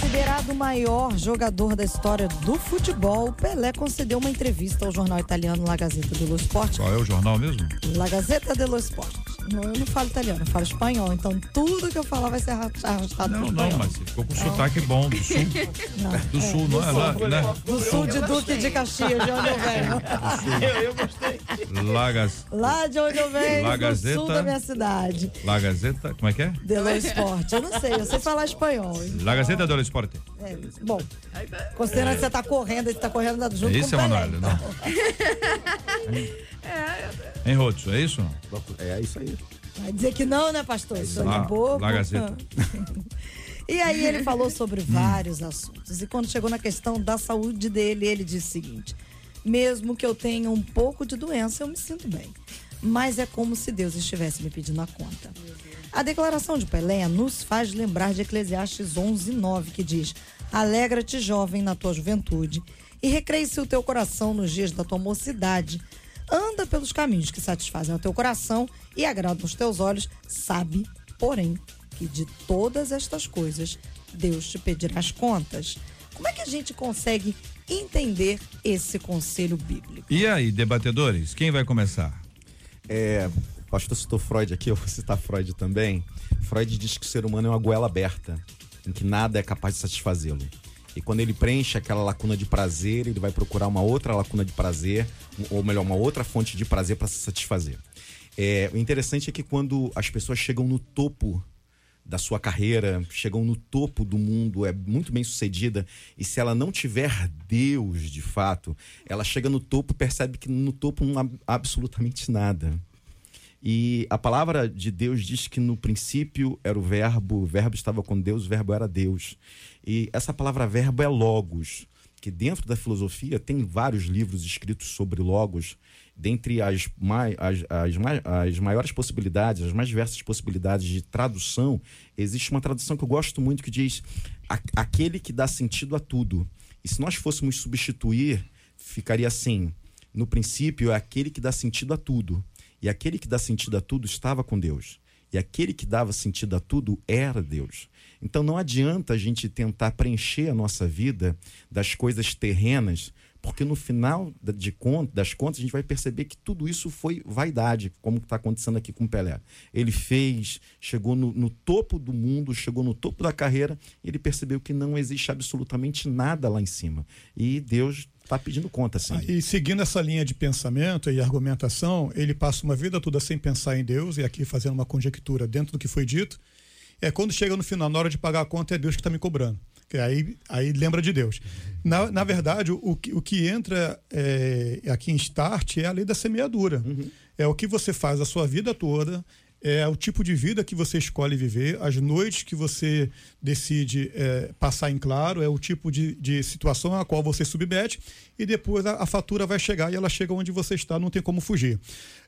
Considerado o maior jogador da história do futebol, Pelé concedeu uma entrevista ao jornal italiano La Gazzetta dello Sport. Qual é o jornal mesmo? La Gazzetta dello Sport. Não, eu não falo italiano, eu falo espanhol. Então tudo que eu falar vai ser arra- arrastado Não, não, espanhol. mas ficou com sotaque bom do sul. Não, Do sul, não é? Lá, né? do sul de Duque de Caxias, de onde eu venho. Eu, eu gostei. Lagas, Lá de onde eu venho, La do sul da minha cidade. La Gazeta, como é que é? Dello Sport. Eu não sei, eu sei falar espanhol. La Gazeta dello Sport. É, bom, considerando que você tá correndo, você tá correndo junto É com isso, o Pelé. Emanuele? Não. Em Rotos, é isso? É isso aí. Vai dizer que não, né, pastor? Sou Lá- de bobo. La Gazeta. E aí ele falou sobre vários assuntos. E quando chegou na questão da saúde dele, ele disse o seguinte: mesmo que eu tenha um pouco de doença, eu me sinto bem. Mas é como se Deus estivesse me pedindo a conta. A declaração de Pelé nos faz lembrar de Eclesiastes 11, 9, que diz: Alegra-te, jovem, na tua juventude, e recreie-se o teu coração nos dias da tua mocidade. Anda pelos caminhos que satisfazem o teu coração e agradam os teus olhos, sabe, porém, que de todas estas coisas Deus te pedirá as contas. Como é que a gente consegue entender esse conselho bíblico? E aí, debatedores, quem vai começar? É, pastor citou Freud aqui, eu vou citar Freud também. Freud diz que o ser humano é uma goela aberta. em que nada é capaz de satisfazê-lo. E quando ele preenche aquela lacuna de prazer, ele vai procurar uma outra lacuna de prazer, ou melhor, uma outra fonte de prazer para se satisfazer. É, o interessante é que quando as pessoas chegam no topo da sua carreira, chegam no topo do mundo, é muito bem sucedida, e se ela não tiver Deus de fato, ela chega no topo e percebe que no topo não há absolutamente nada. E a palavra de Deus diz que no princípio era o verbo, o verbo estava com Deus, o verbo era Deus. E essa palavra verbo é logos, que dentro da filosofia tem vários livros escritos sobre logos, dentre as, mai, as, as, as maiores possibilidades, as mais diversas possibilidades de tradução, existe uma tradução que eu gosto muito que diz aquele que dá sentido a tudo. E se nós fôssemos substituir, ficaria assim: no princípio é aquele que dá sentido a tudo. E aquele que dá sentido a tudo estava com Deus. E aquele que dava sentido a tudo era Deus. Então não adianta a gente tentar preencher a nossa vida das coisas terrenas, porque no final de conta, das contas a gente vai perceber que tudo isso foi vaidade, como está acontecendo aqui com o Pelé. Ele fez, chegou no, no topo do mundo, chegou no topo da carreira, e ele percebeu que não existe absolutamente nada lá em cima. E Deus está pedindo conta, sim. E seguindo essa linha de pensamento e argumentação, ele passa uma vida toda sem pensar em Deus, e aqui fazendo uma conjectura dentro do que foi dito. É quando chega no final, na hora de pagar a conta, é Deus que está me cobrando. Que aí, aí lembra de Deus. Na, na verdade, o, o que entra é, aqui em start é a lei da semeadura. Uhum. É o que você faz a sua vida toda, é o tipo de vida que você escolhe viver, as noites que você decide é, passar em claro, é o tipo de, de situação a qual você submete e depois a, a, fatura vai chegar e ela chega onde você está, não tem como fugir.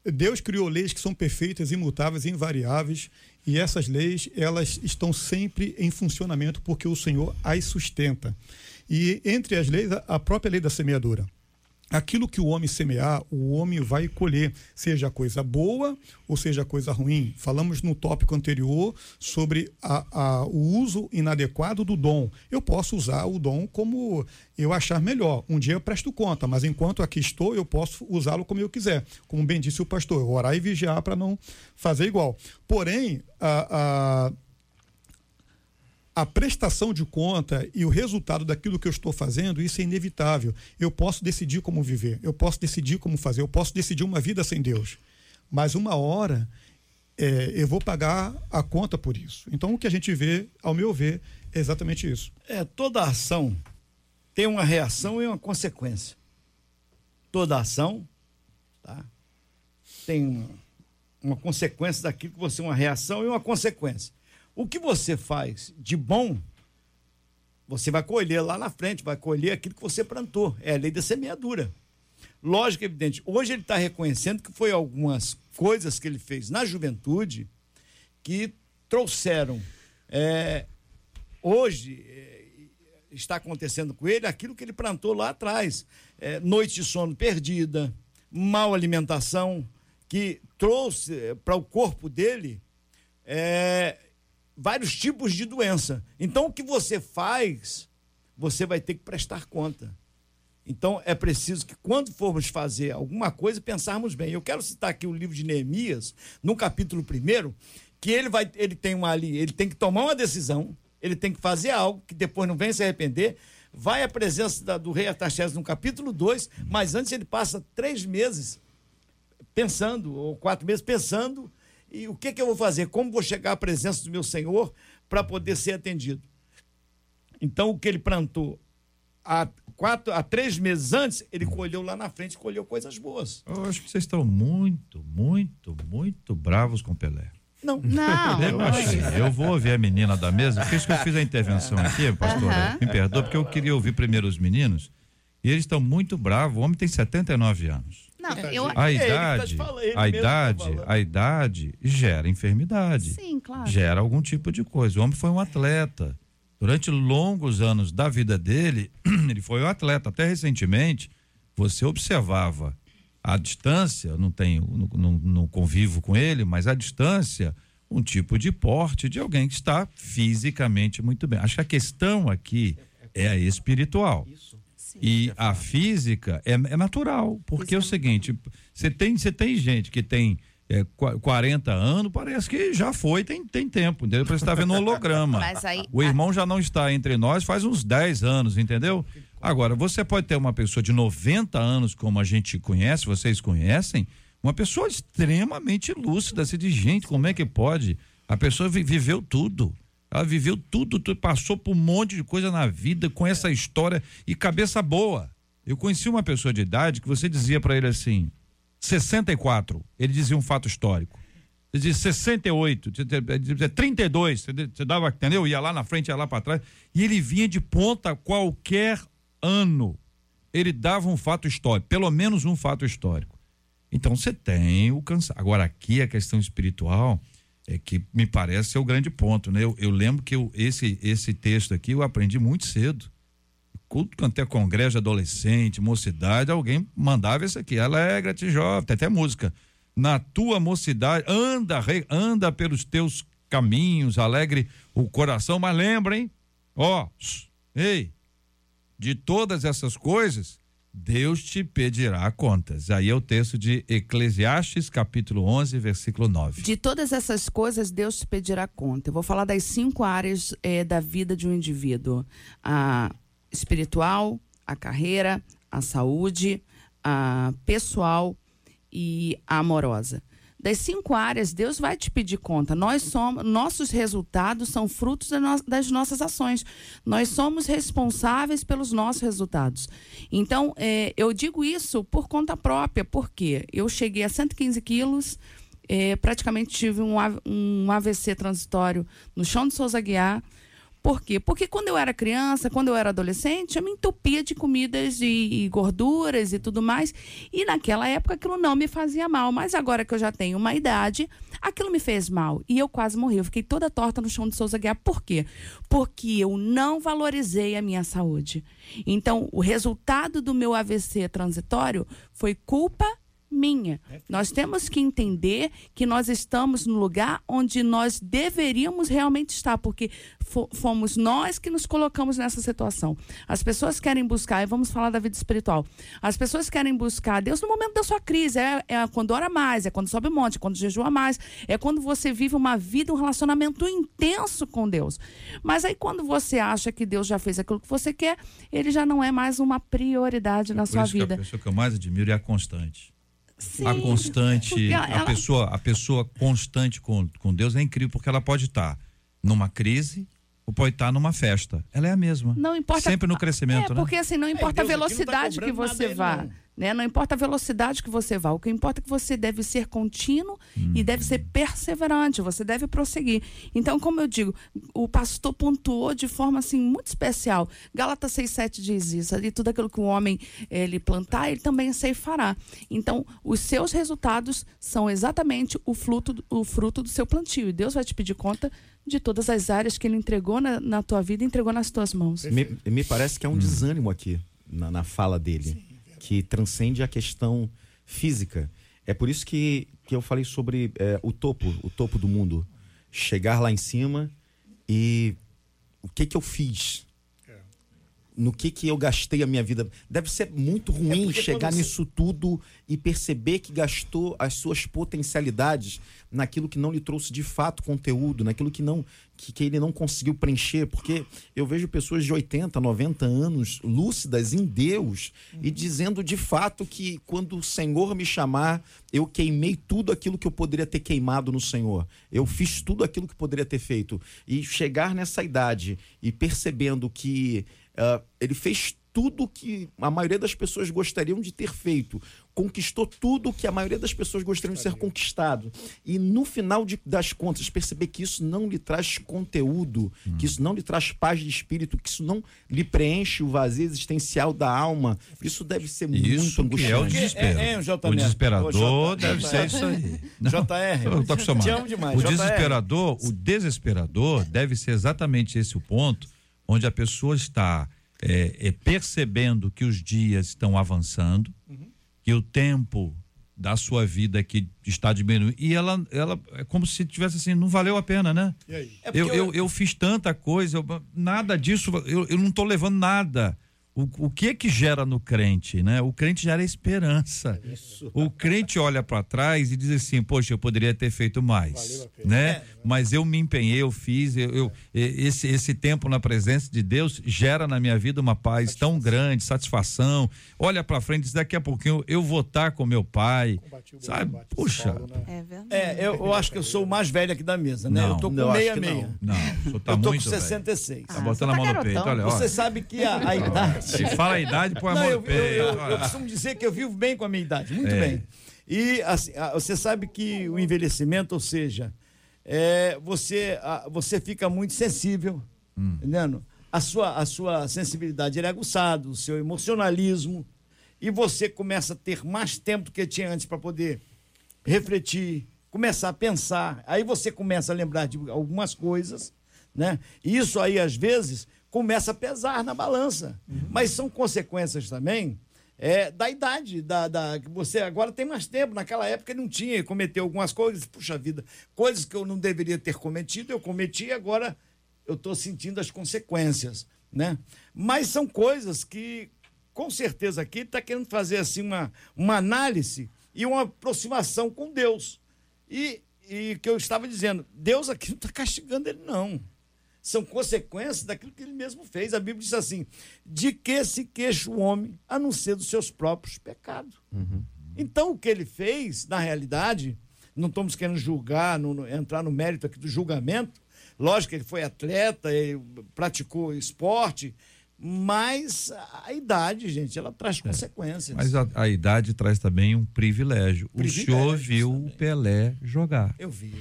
Deus criou leis que são perfeitas, imutáveis, invariáveis e essas leis elas estão sempre em funcionamento porque o Senhor as sustenta. E entre as leis, a própria lei da semeadura aquilo que o homem semear, o homem vai colher, seja coisa boa ou seja coisa ruim. Falamos no tópico anterior sobre a, a, o uso inadequado do dom. Eu posso usar o dom como eu achar melhor. Um dia eu presto conta, mas enquanto aqui estou, eu posso usá-lo como eu quiser. Como bem disse o pastor, orar e vigiar para não fazer igual. Porém, a, a a prestação de conta e o resultado daquilo que eu estou fazendo, isso é inevitável. Eu posso decidir como viver, eu posso decidir como fazer, eu posso decidir uma vida sem Deus. Mas uma hora é, eu vou pagar a conta por isso. Então o que a gente vê, ao meu ver, é exatamente isso. É, toda ação tem uma reação e uma consequência. Toda ação tá, tem uma, uma consequência daquilo que você, uma reação e uma consequência. O que você faz de bom, você vai colher lá na frente, vai colher aquilo que você plantou. É a lei da semeadura. Lógico, evidente. Hoje ele está reconhecendo que foi algumas coisas que ele fez na juventude que trouxeram. É, hoje é, está acontecendo com ele aquilo que ele plantou lá atrás: é, noite de sono perdida, mal alimentação, que trouxe é, para o corpo dele é, vários tipos de doença. Então, o que você faz, você vai ter que prestar conta. Então, é preciso que, quando formos fazer alguma coisa, pensarmos bem. Eu quero citar aqui o livro de Neemias, no capítulo 1, que ele, vai, ele tem uma ali, ele tem que tomar uma decisão, ele tem que fazer algo que depois não venha se arrepender. Vai à presença da, do rei Artaxerxes no capítulo 2, mas antes ele passa três meses pensando, ou quatro meses pensando e o que, que eu vou fazer? Como vou chegar à presença do meu Senhor para poder ser atendido? Então, o que ele plantou há, quatro, há três meses antes, ele colheu lá na frente, colheu coisas boas. Eu acho que vocês estão muito, muito, muito bravos com Pelé. Não, não. Eu, achei. eu vou ouvir a menina da mesa, por isso que eu fiz a intervenção aqui, pastora. Me perdoa, porque eu queria ouvir primeiro os meninos. E eles estão muito bravos. O homem tem 79 anos. Não, eu... A tá idade, a tá idade, a idade gera enfermidade. Sim, claro. Gera algum tipo de coisa. O homem foi um atleta. Durante longos anos da vida dele, ele foi um atleta. Até recentemente, você observava a distância, não tenho, não, não convivo com ele, mas a distância, um tipo de porte de alguém que está fisicamente muito bem. Acho que a questão aqui é a espiritual. Isso. E a física é, é natural, porque é o seguinte, você tem, você tem gente que tem é, qua- 40 anos, parece que já foi, tem, tem tempo, entendeu? Parece que tá vendo holograma. Aí- o irmão já não está entre nós faz uns 10 anos, entendeu? Agora, você pode ter uma pessoa de 90 anos, como a gente conhece, vocês conhecem, uma pessoa extremamente lúcida, assim, de gente, como é que pode? A pessoa vi- viveu tudo. Ela viveu tudo, tudo, passou por um monte de coisa na vida com essa história e cabeça boa. Eu conheci uma pessoa de idade que você dizia para ele assim: 64, ele dizia um fato histórico. Ele dizia 68, ele dizia 32, você dava, entendeu? Ia lá na frente, ia lá para trás. E ele vinha de ponta qualquer ano. Ele dava um fato histórico, pelo menos um fato histórico. Então você tem o cansaço. Agora, aqui a questão espiritual é que me parece ser o grande ponto, né? Eu, eu lembro que eu, esse, esse texto aqui eu aprendi muito cedo. Culto quanto é congresso de adolescente, mocidade, alguém mandava isso aqui. Alegra-te, jovem, tem até música. Na tua mocidade, anda, anda pelos teus caminhos, alegre o coração, mas lembra, hein? Ó, ei, de todas essas coisas, Deus te pedirá contas. Aí é o texto de Eclesiastes, capítulo 11, versículo 9. De todas essas coisas, Deus te pedirá conta. Eu vou falar das cinco áreas eh, da vida de um indivíduo: a espiritual, a carreira, a saúde, a pessoal e a amorosa. Das cinco áreas, Deus vai te pedir conta. Nós somos, nossos resultados são frutos das nossas ações. Nós somos responsáveis pelos nossos resultados. Então, eh, eu digo isso por conta própria, porque eu cheguei a 115 quilos, eh, praticamente tive um, um AVC transitório no chão de Souza Guiar. Por quê? Porque quando eu era criança, quando eu era adolescente, eu me entupia de comidas e, gorduras e tudo mais. E naquela época aquilo não me fazia mal. Mas agora que eu já tenho uma idade, aquilo me fez mal. E eu quase morri. Eu fiquei toda torta no chão de Souza Guiar. Por quê? Porque eu não valorizei a minha saúde. Então, o resultado do meu AVC transitório foi culpa minha. Nós temos que entender que nós estamos no lugar onde nós deveríamos realmente estar, porque fo- fomos nós que nos colocamos nessa situação. As pessoas querem buscar, e vamos falar da vida espiritual. As pessoas querem buscar Deus no momento da sua crise, é, é quando ora mais, é quando sobe o monte, é quando jejua mais, é quando você vive uma vida, um relacionamento intenso com Deus. Mas aí quando você acha que Deus já fez aquilo que você quer, ele já não é mais uma prioridade na Por sua isso que vida. a pessoa que eu mais admiro é a constante. Sim, a constante, porque a ela- pessoa, a pessoa constante com, com Deus é incrível porque ela pode estar numa crise pode estar numa festa. Ela é a mesma. Não importa. Sempre no crescimento, é, né? porque assim, não importa Deus a tá velocidade que cobrando nada você vá. não. Né? Não importa a velocidade que você vá. O que importa é que você deve ser contínuo e deve ser perseverante. Você deve prosseguir. Então, como eu digo, o pastor pontuou de forma assim muito especial. Gálatas 6,7 diz isso. Ali tudo aquilo que o homem ele plantar, ele também ceifará. Então, os seus resultados são exatamente o fruto, o fruto do seu plantio. E Deus vai te pedir conta de todas as áreas que ele entregou na, na tua vida entregou nas tuas mãos. Me, me parece que há um desânimo aqui na, na fala dele, que transcende a questão física. É por isso que, que eu falei sobre é, o topo, o topo do mundo. Chegar lá em cima e o que que eu fiz? No que que eu gastei a minha vida? Deve ser muito ruim porque chegar você- nisso tudo e perceber que gastou as suas potencialidades naquilo que não lhe trouxe de fato conteúdo, naquilo que não que, que ele não conseguiu preencher, porque eu vejo pessoas de 80, 90 anos lúcidas em Deus e dizendo de fato que quando o Senhor me chamar, eu queimei tudo aquilo que eu poderia ter queimado no Senhor. Eu fiz tudo aquilo que poderia ter feito e chegar nessa idade e percebendo que ah, ele fez tudo que a maioria das pessoas gostariam de ter feito, conquistou tudo que a maioria das pessoas gostariam de ser conquistado. E no final de- das contas, perceber que isso não lhe traz conteúdo, que isso não lhe traz paz de espírito, que isso não lhe preenche o vazio existencial da alma, isso deve ser Isso muito que é o angustiante. desespero. É, é, o J. o Neto. desesperador Ô, J. deve ser isso aí. Não, JR. Eu tô acostumado. Te amo demais. O JR. desesperador, o desesperador deve ser exatamente esse o ponto onde a pessoa está é, é, percebendo que os dias estão avançando, que o tempo da sua vida que está diminuindo e ela, ela é como se tivesse assim, não valeu a pena, né? E aí? É Eu, eu, eu fiz tanta coisa, eu- nada disso, eu, eu não estou levando nada. O, o que que gera no crente, né? O crente gera esperança. O crente olha para trás e diz assim, poxa, eu poderia ter feito mais, né? Mas eu me empenhei, eu fiz, eu, eu- esse esse tempo na presença de Deus gera na minha vida uma paz tão grande, satisfação. Olha para frente, diz, daqui a pouquinho eu vou estar com meu pai, sabe? Puxa, É verdade. É, eu, eu acho que eu sou o mais velho aqui da mesa, né? Não, eu tô com não, meia meia. não. não, tá eu tô muito com velho. 66. Tá botando a tá mão no garotão. peito, olha, Você sabe que a, a idade. Se fala a idade, põe a mão eu, eu, eu- eu costumo dizer que eu vivo bem com a minha idade, muito É. bem. E assim, você sabe que o envelhecimento, ou seja, é, você, ah, você fica muito sensível, Hum. entendendo? A sua, a sua sensibilidade é aguçada, o seu emocionalismo, e você começa a ter mais tempo do que tinha antes para poder refletir, começar a pensar. Aí você começa a lembrar de algumas coisas, né? E isso aí, às vezes, começa a pesar na balança. Mas são consequências também é, da idade, da, da, que você agora tem mais tempo. Naquela época não tinha, cometeu algumas coisas, puxa vida, coisas que eu não deveria ter cometido, eu cometi e agora eu estou sentindo as consequências, né? Mas são coisas que, com certeza, aqui está querendo fazer assim uma, uma análise e uma aproximação com Deus. E, e que eu estava dizendo, Deus aqui não está castigando ele, não. São consequências daquilo que ele mesmo fez. A Bíblia diz assim: de que se queixa o homem a não ser dos seus próprios pecados. Então, o que ele fez, na realidade, não estamos querendo julgar, no- no- entrar no mérito aqui do julgamento. Lógico que ele foi atleta, ele praticou esporte, mas a idade, gente, ela traz consequências. Mas a, a idade traz também um privilégio. O Privilégios senhor viu também. o Pelé jogar. Eu vi.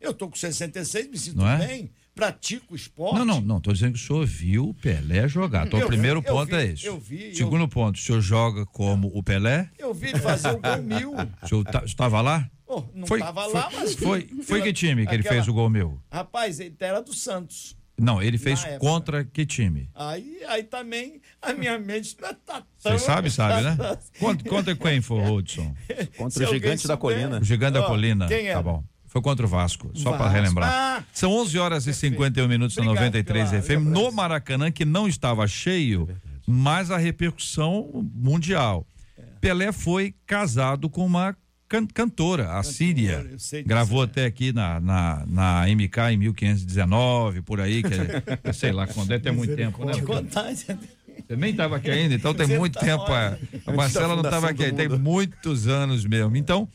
Eu tô com 66, me sinto é? bem, pratico esporte. Não, não, não. Tô dizendo que o senhor viu o Pelé jogar. Então, Eu o primeiro vi, eu ponto vi, é esse. eu vi, eu- Segundo ponto, o senhor joga como o Pelé? Eu vi ele fazer o gol mil. O senhor tá- estava lá? Oh, não Foi- tava foi- lá, mas. Foi, foi que time que ele Aquela- fez o gol meu? Rapaz, ele era do Santos. Não, ele fez contra que time? Aí, aí também a minha mente não tá tão. Você sabe, sabe, né? Contra, contra quem foi, Hudson? Contra Se o gigante da colina. O Gigante da Colina. quem era? Tá bom. Foi contra o Vasco, só para relembrar. Ah, São 11 horas e 51 minutos Obrigado 93 pela FM, no. Maracanã, que não estava cheio, mas a repercussão mundial. É. Pelé foi casado com uma can- cantora, a Síria. sei disso, Gravou é. até aqui na, na, na MK em 1519, por aí, que é, sei lá quando, deve ter muito tempo, né? Você nem estava aqui ainda, então tem muito tá tempo. é. A Marcela não estava aqui, tem muitos anos mesmo. Então,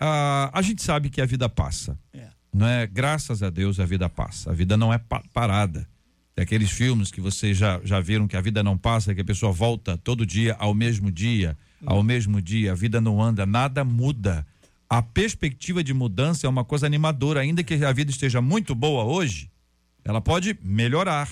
ah, a gente sabe que a vida passa. É. Não é? Graças a Deus a vida passa. A vida não é pa- parada. Tem aqueles filmes que vocês já, já viram que a vida não passa, que a pessoa volta todo dia ao mesmo dia, ao mesmo dia, a vida não anda, nada muda. A perspectiva de mudança é uma coisa animadora, ainda que a vida esteja muito boa hoje, ela pode melhorar.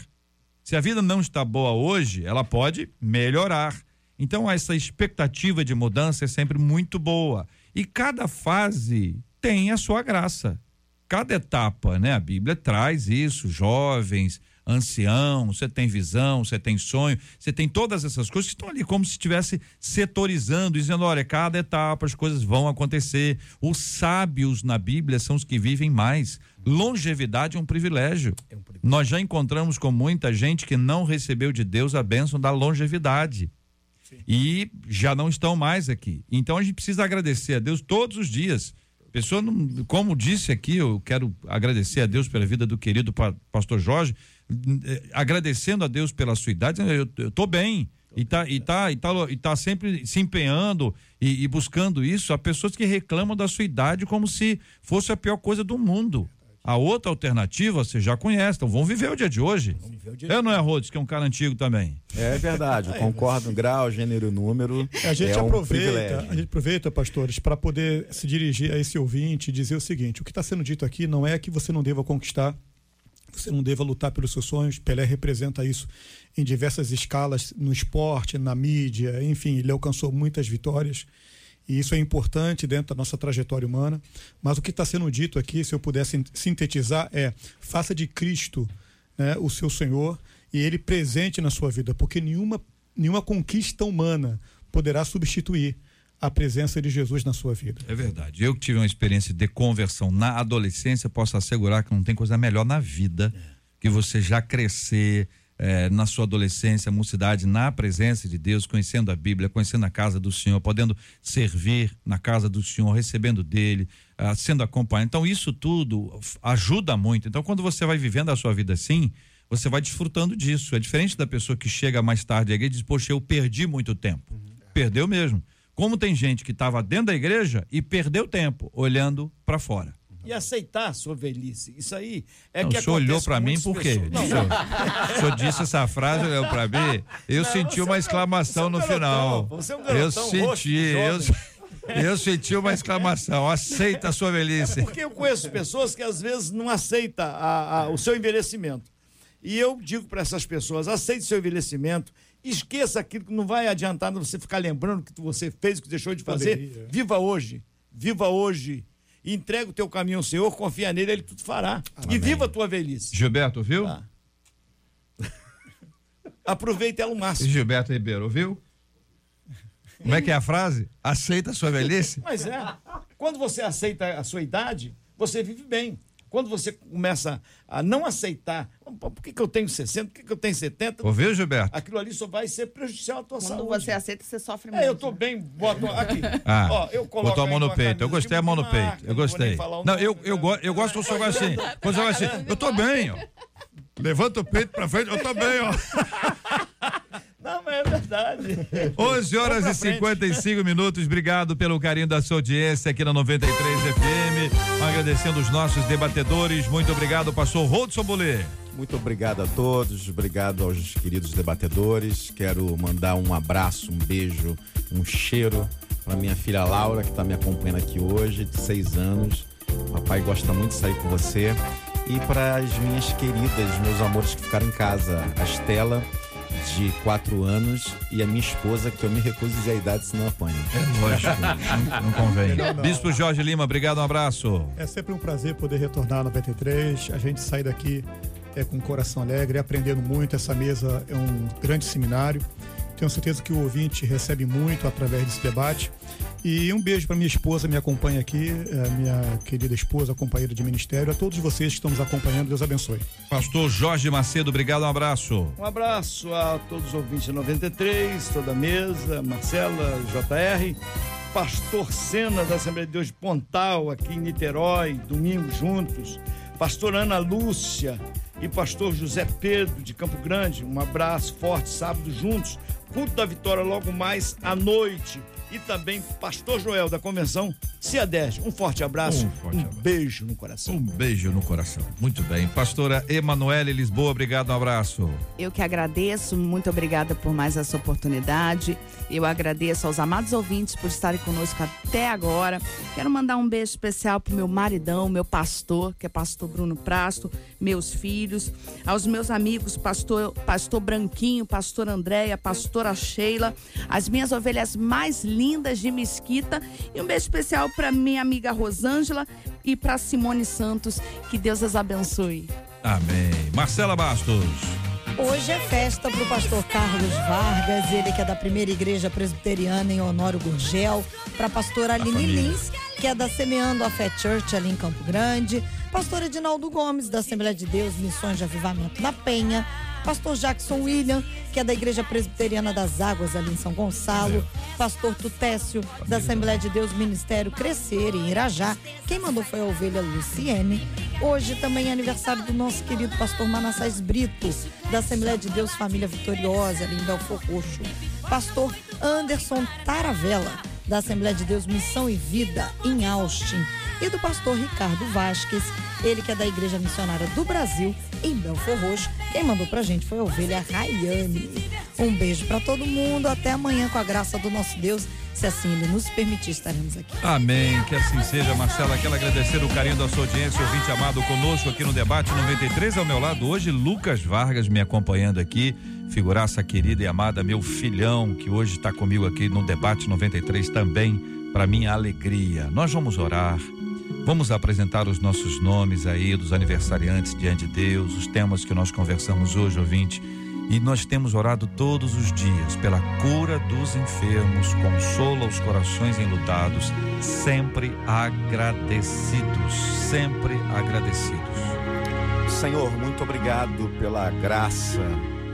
Se a vida não está boa hoje, ela pode melhorar. Então, essa expectativa de mudança é sempre muito boa. E cada fase tem a sua graça. Cada etapa, né? A Bíblia traz isso, jovens, anciãos, você tem visão, você tem sonho, você tem todas essas coisas que estão ali como se estivesse setorizando, dizendo, olha, cada etapa as coisas vão acontecer. Os sábios na Bíblia são os que vivem mais. Longevidade é um privilégio. Nós já encontramos com muita gente que não recebeu de Deus a bênção da longevidade. E já não estão mais aqui. Então a gente precisa agradecer a Deus todos os dias. Pessoa, não, como disse aqui, eu quero agradecer a Deus pela vida do querido pa- pastor Jorge, eh, agradecendo a Deus pela sua idade, eu, eu tô bem. E tá, e, tá, e, tá, e tá sempre se empenhando e, e buscando isso. Há pessoas que reclamam da sua idade como se fosse a pior coisa do mundo. A outra alternativa você já conhece, então vamos viver o dia de hoje. Eu não é Rhodes, que é um cara antigo também. É verdade, eu concordo no grau, gênero, número. A gente é um aproveita, privilégio. a gente aproveita, pastores, para poder se dirigir a esse ouvinte e dizer o seguinte: o que está sendo dito aqui não é que você não deva conquistar, você não deva lutar pelos seus sonhos. Pelé representa isso em diversas escalas, no esporte, na mídia, enfim, ele alcançou muitas vitórias. E isso é importante dentro da nossa trajetória humana. Mas o que está sendo dito aqui, se eu pudesse sintetizar, é: faça de Cristo né, o seu Senhor e ele presente na sua vida, porque nenhuma, nenhuma conquista humana poderá substituir a presença de Jesus na sua vida. É verdade. Eu que tive uma experiência de conversão na adolescência, posso assegurar que não tem coisa melhor na vida que você já crescer, eh, na sua adolescência, mocidade, na presença de Deus, conhecendo a Bíblia, conhecendo a casa do Senhor, podendo servir na casa do Senhor, recebendo dele, ah, sendo acompanhado. Então, isso tudo ajuda muito. Então, quando você vai vivendo a sua vida assim, você vai desfrutando disso. É diferente da pessoa que chega mais tarde à igreja e diz, poxa, eu perdi muito tempo. Perdeu mesmo. Como tem gente que estava dentro da igreja e perdeu tempo olhando para fora. E aceitar a sua velhice. Isso aí é Não, que o senhor olhou para mim por quê? pessoas. Não, O senhor, o senhor disse essa frase, olhou para mim, eu Não, senti uma é um exclamação no garotão, final. você é um eu garotão, rosto, senti, eu, jovem. eu senti uma exclamação. Aceita a sua velhice. Porque eu conheço pessoas que às vezes não aceitam a- a- o seu envelhecimento. E eu digo para essas pessoas: aceite seu envelhecimento, esqueça aquilo que não vai adiantar você ficar lembrando o que você fez, o que deixou de fazer. Viva hoje, viva hoje. Entrega o teu caminho ao Senhor, confia nele, ele tudo fará. E viva a tua velhice. Gilberto, viu? Tá. Aproveita ela o máximo. Gilberto Ribeiro, viu? Como é que é a frase? Aceita a sua velhice? Mas é. Quando você aceita a sua idade, você vive bem. Quando você começa a não aceitar, "Pô, por que, que eu tenho 60, por que, que eu tenho 70? Ouviu, Gilberto? Aquilo ali só vai ser prejudicial à tua Quando saúde. você aceita, você sofre muito. É, eu tô bem, boto aqui. Ah, Ó, eu coloco botou a mão no peito. Eu gostei a mão no marca, peito. Eu gostei. Não, eu, né? eu, go- eu gosto do senhor assim. Quando você vai assim, eu tô bem, ó. Levanta o peito pra frente, eu tô bem, ó. Não, mas é verdade. 11 horas e pra frente. 55 minutos. Obrigado pelo carinho da sua audiência aqui na 93 FM. Agradecendo os nossos debatedores. Muito obrigado, pastor Rodson Bolê. Muito obrigado a todos, obrigado aos queridos debatedores. Quero mandar um abraço, um beijo, um cheiro para minha filha Laura, que está me acompanhando aqui hoje, de seis anos. Papai gosta muito de sair com você. E para as minhas queridas, meus amores que ficaram em casa, a Estela, de quatro anos, e a minha esposa, que eu me recuso a dizer a idade, senão apanho. Lógico, não, não convém. Melhor não. Bispo Jorge Lima, obrigado, um abraço. É sempre um prazer poder retornar a 93. A gente sai daqui é, com o coração alegre, aprendendo muito. Essa mesa é um grande seminário. Tenho certeza que o ouvinte recebe muito através desse debate. E um beijo para minha esposa, me acompanha aqui, é, minha querida esposa, companheira de ministério, a todos vocês que estão nos acompanhando. Deus abençoe. Pastor Jorge Macedo, obrigado, um abraço. Um abraço a todos os ouvintes da 93, toda a mesa, Marcela, JR, Pastor Sena da Assembleia de Deus de Pontal, aqui em Niterói, domingo juntos, Pastor Ana Lúcia e Pastor José Pedro de Campo Grande. Um abraço forte, sábado juntos. Culto da Vitória logo mais à noite. E também Pastor Joel da Convenção Ciadeste. Um forte abraço, Um forte abraço. beijo no coração. Um beijo no coração. Muito bem. Pastora Emanuele Lisboa, obrigado, um abraço. Eu que agradeço, muito obrigada por mais essa oportunidade. Eu agradeço aos amados ouvintes por estarem conosco até agora. Quero mandar um beijo especial pro meu maridão, meu pastor, que é pastor Bruno Prasto, meus filhos, aos meus amigos, pastor, pastor Branquinho, pastor Andréia, pastora Sheila, as minhas ovelhas mais lindas de Mesquita e um beijo especial para minha amiga Rosângela e para Simone Santos. Que Deus as abençoe. Amém. Marcela Bastos. Hoje é festa para o pastor Carlos Vargas, ele que é da primeira igreja presbiteriana em Honório Gurgel, para a pastora Aline. Lins, que é da Semeando a Fé Church ali em Campo Grande, pastor Edinaldo Gomes, da Assembleia de Deus, Missões de Avivamento na Penha, pastor Jackson William, que é da Igreja Presbiteriana das Águas ali em São Gonçalo, pastor Tutécio, da Assembleia de Deus Ministério Crescer em Irajá, quem mandou foi a ovelha Luciene. Hoje também é aniversário do nosso querido pastor Manassés Brito, da Assembleia de Deus Família Vitoriosa, ali em Belfor Roxo. Pastor Anderson Taravella, da Assembleia de Deus Missão e Vida, em Austin. E do pastor Ricardo Vasques, ele que é da Igreja Missionária do Brasil, em Belfor Roxo. Quem mandou pra gente foi a ovelha Rayane. Um beijo pra todo mundo, até amanhã com a graça do nosso Deus. Se assim ele nos permitir, estaremos aqui. Amém. Que assim seja, Marcela. Quero agradecer o carinho da sua audiência, ouvinte amado conosco aqui no Debate 93. Ao meu lado hoje, Lucas Vargas me acompanhando aqui. Figuraça querida e amada, meu filhão, que hoje está comigo aqui no Debate 93 também, para minha alegria. Nós vamos orar. Vamos apresentar os nossos nomes aí dos aniversariantes diante de Deus, os temas que nós conversamos hoje, ouvinte. E nós temos orado todos os dias pela cura dos enfermos, consola os corações enlutados, sempre agradecidos, sempre agradecidos. Senhor, muito obrigado pela graça,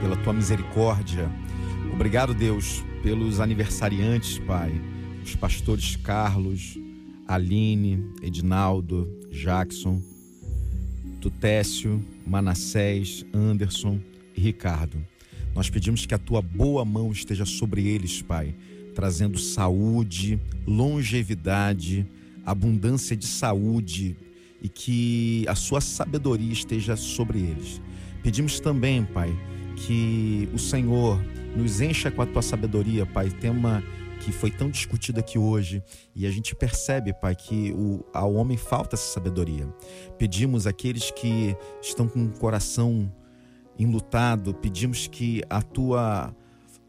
pela tua misericórdia. Obrigado, Deus, pelos aniversariantes, Pai. Os pastores Carlos, Aline, Edinaldo, Jackson, Tutécio, Manassés, Anderson e Ricardo. Nós pedimos que a tua boa mão esteja sobre eles, Pai, trazendo saúde, longevidade, abundância de saúde e que a sua sabedoria esteja sobre eles. Pedimos também, Pai, que o Senhor nos encha com a tua sabedoria, Pai, tema que foi tão discutido aqui hoje e a gente percebe, Pai, que o, ao homem falta essa sabedoria. Pedimos àqueles que estão com o coração enlutado, pedimos que a tua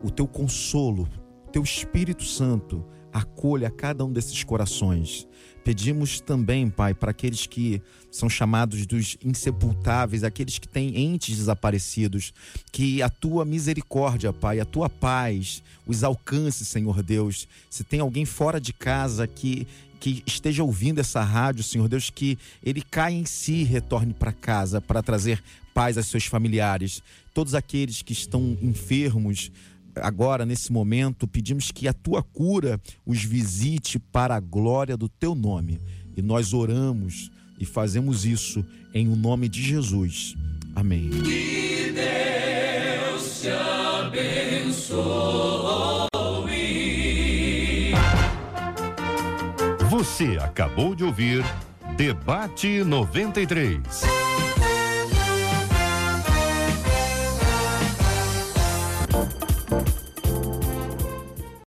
o teu consolo, teu Espírito Santo acolha cada um desses corações. Pedimos também, Pai, para aqueles que são chamados dos insepultáveis, aqueles que têm entes desaparecidos, que a tua misericórdia, Pai, a tua paz os alcance, Senhor Deus. Se tem alguém fora de casa que que esteja ouvindo essa rádio, Senhor Deus, que ele caia em si e retorne para casa para trazer paz aos seus familiares. Todos aqueles que estão enfermos, agora, nesse momento, pedimos que a tua cura os visite para a glória do teu nome. E nós oramos e fazemos isso em o nome de Jesus. Amém. Que Deus te abençoe. Você acabou de ouvir Debate 93.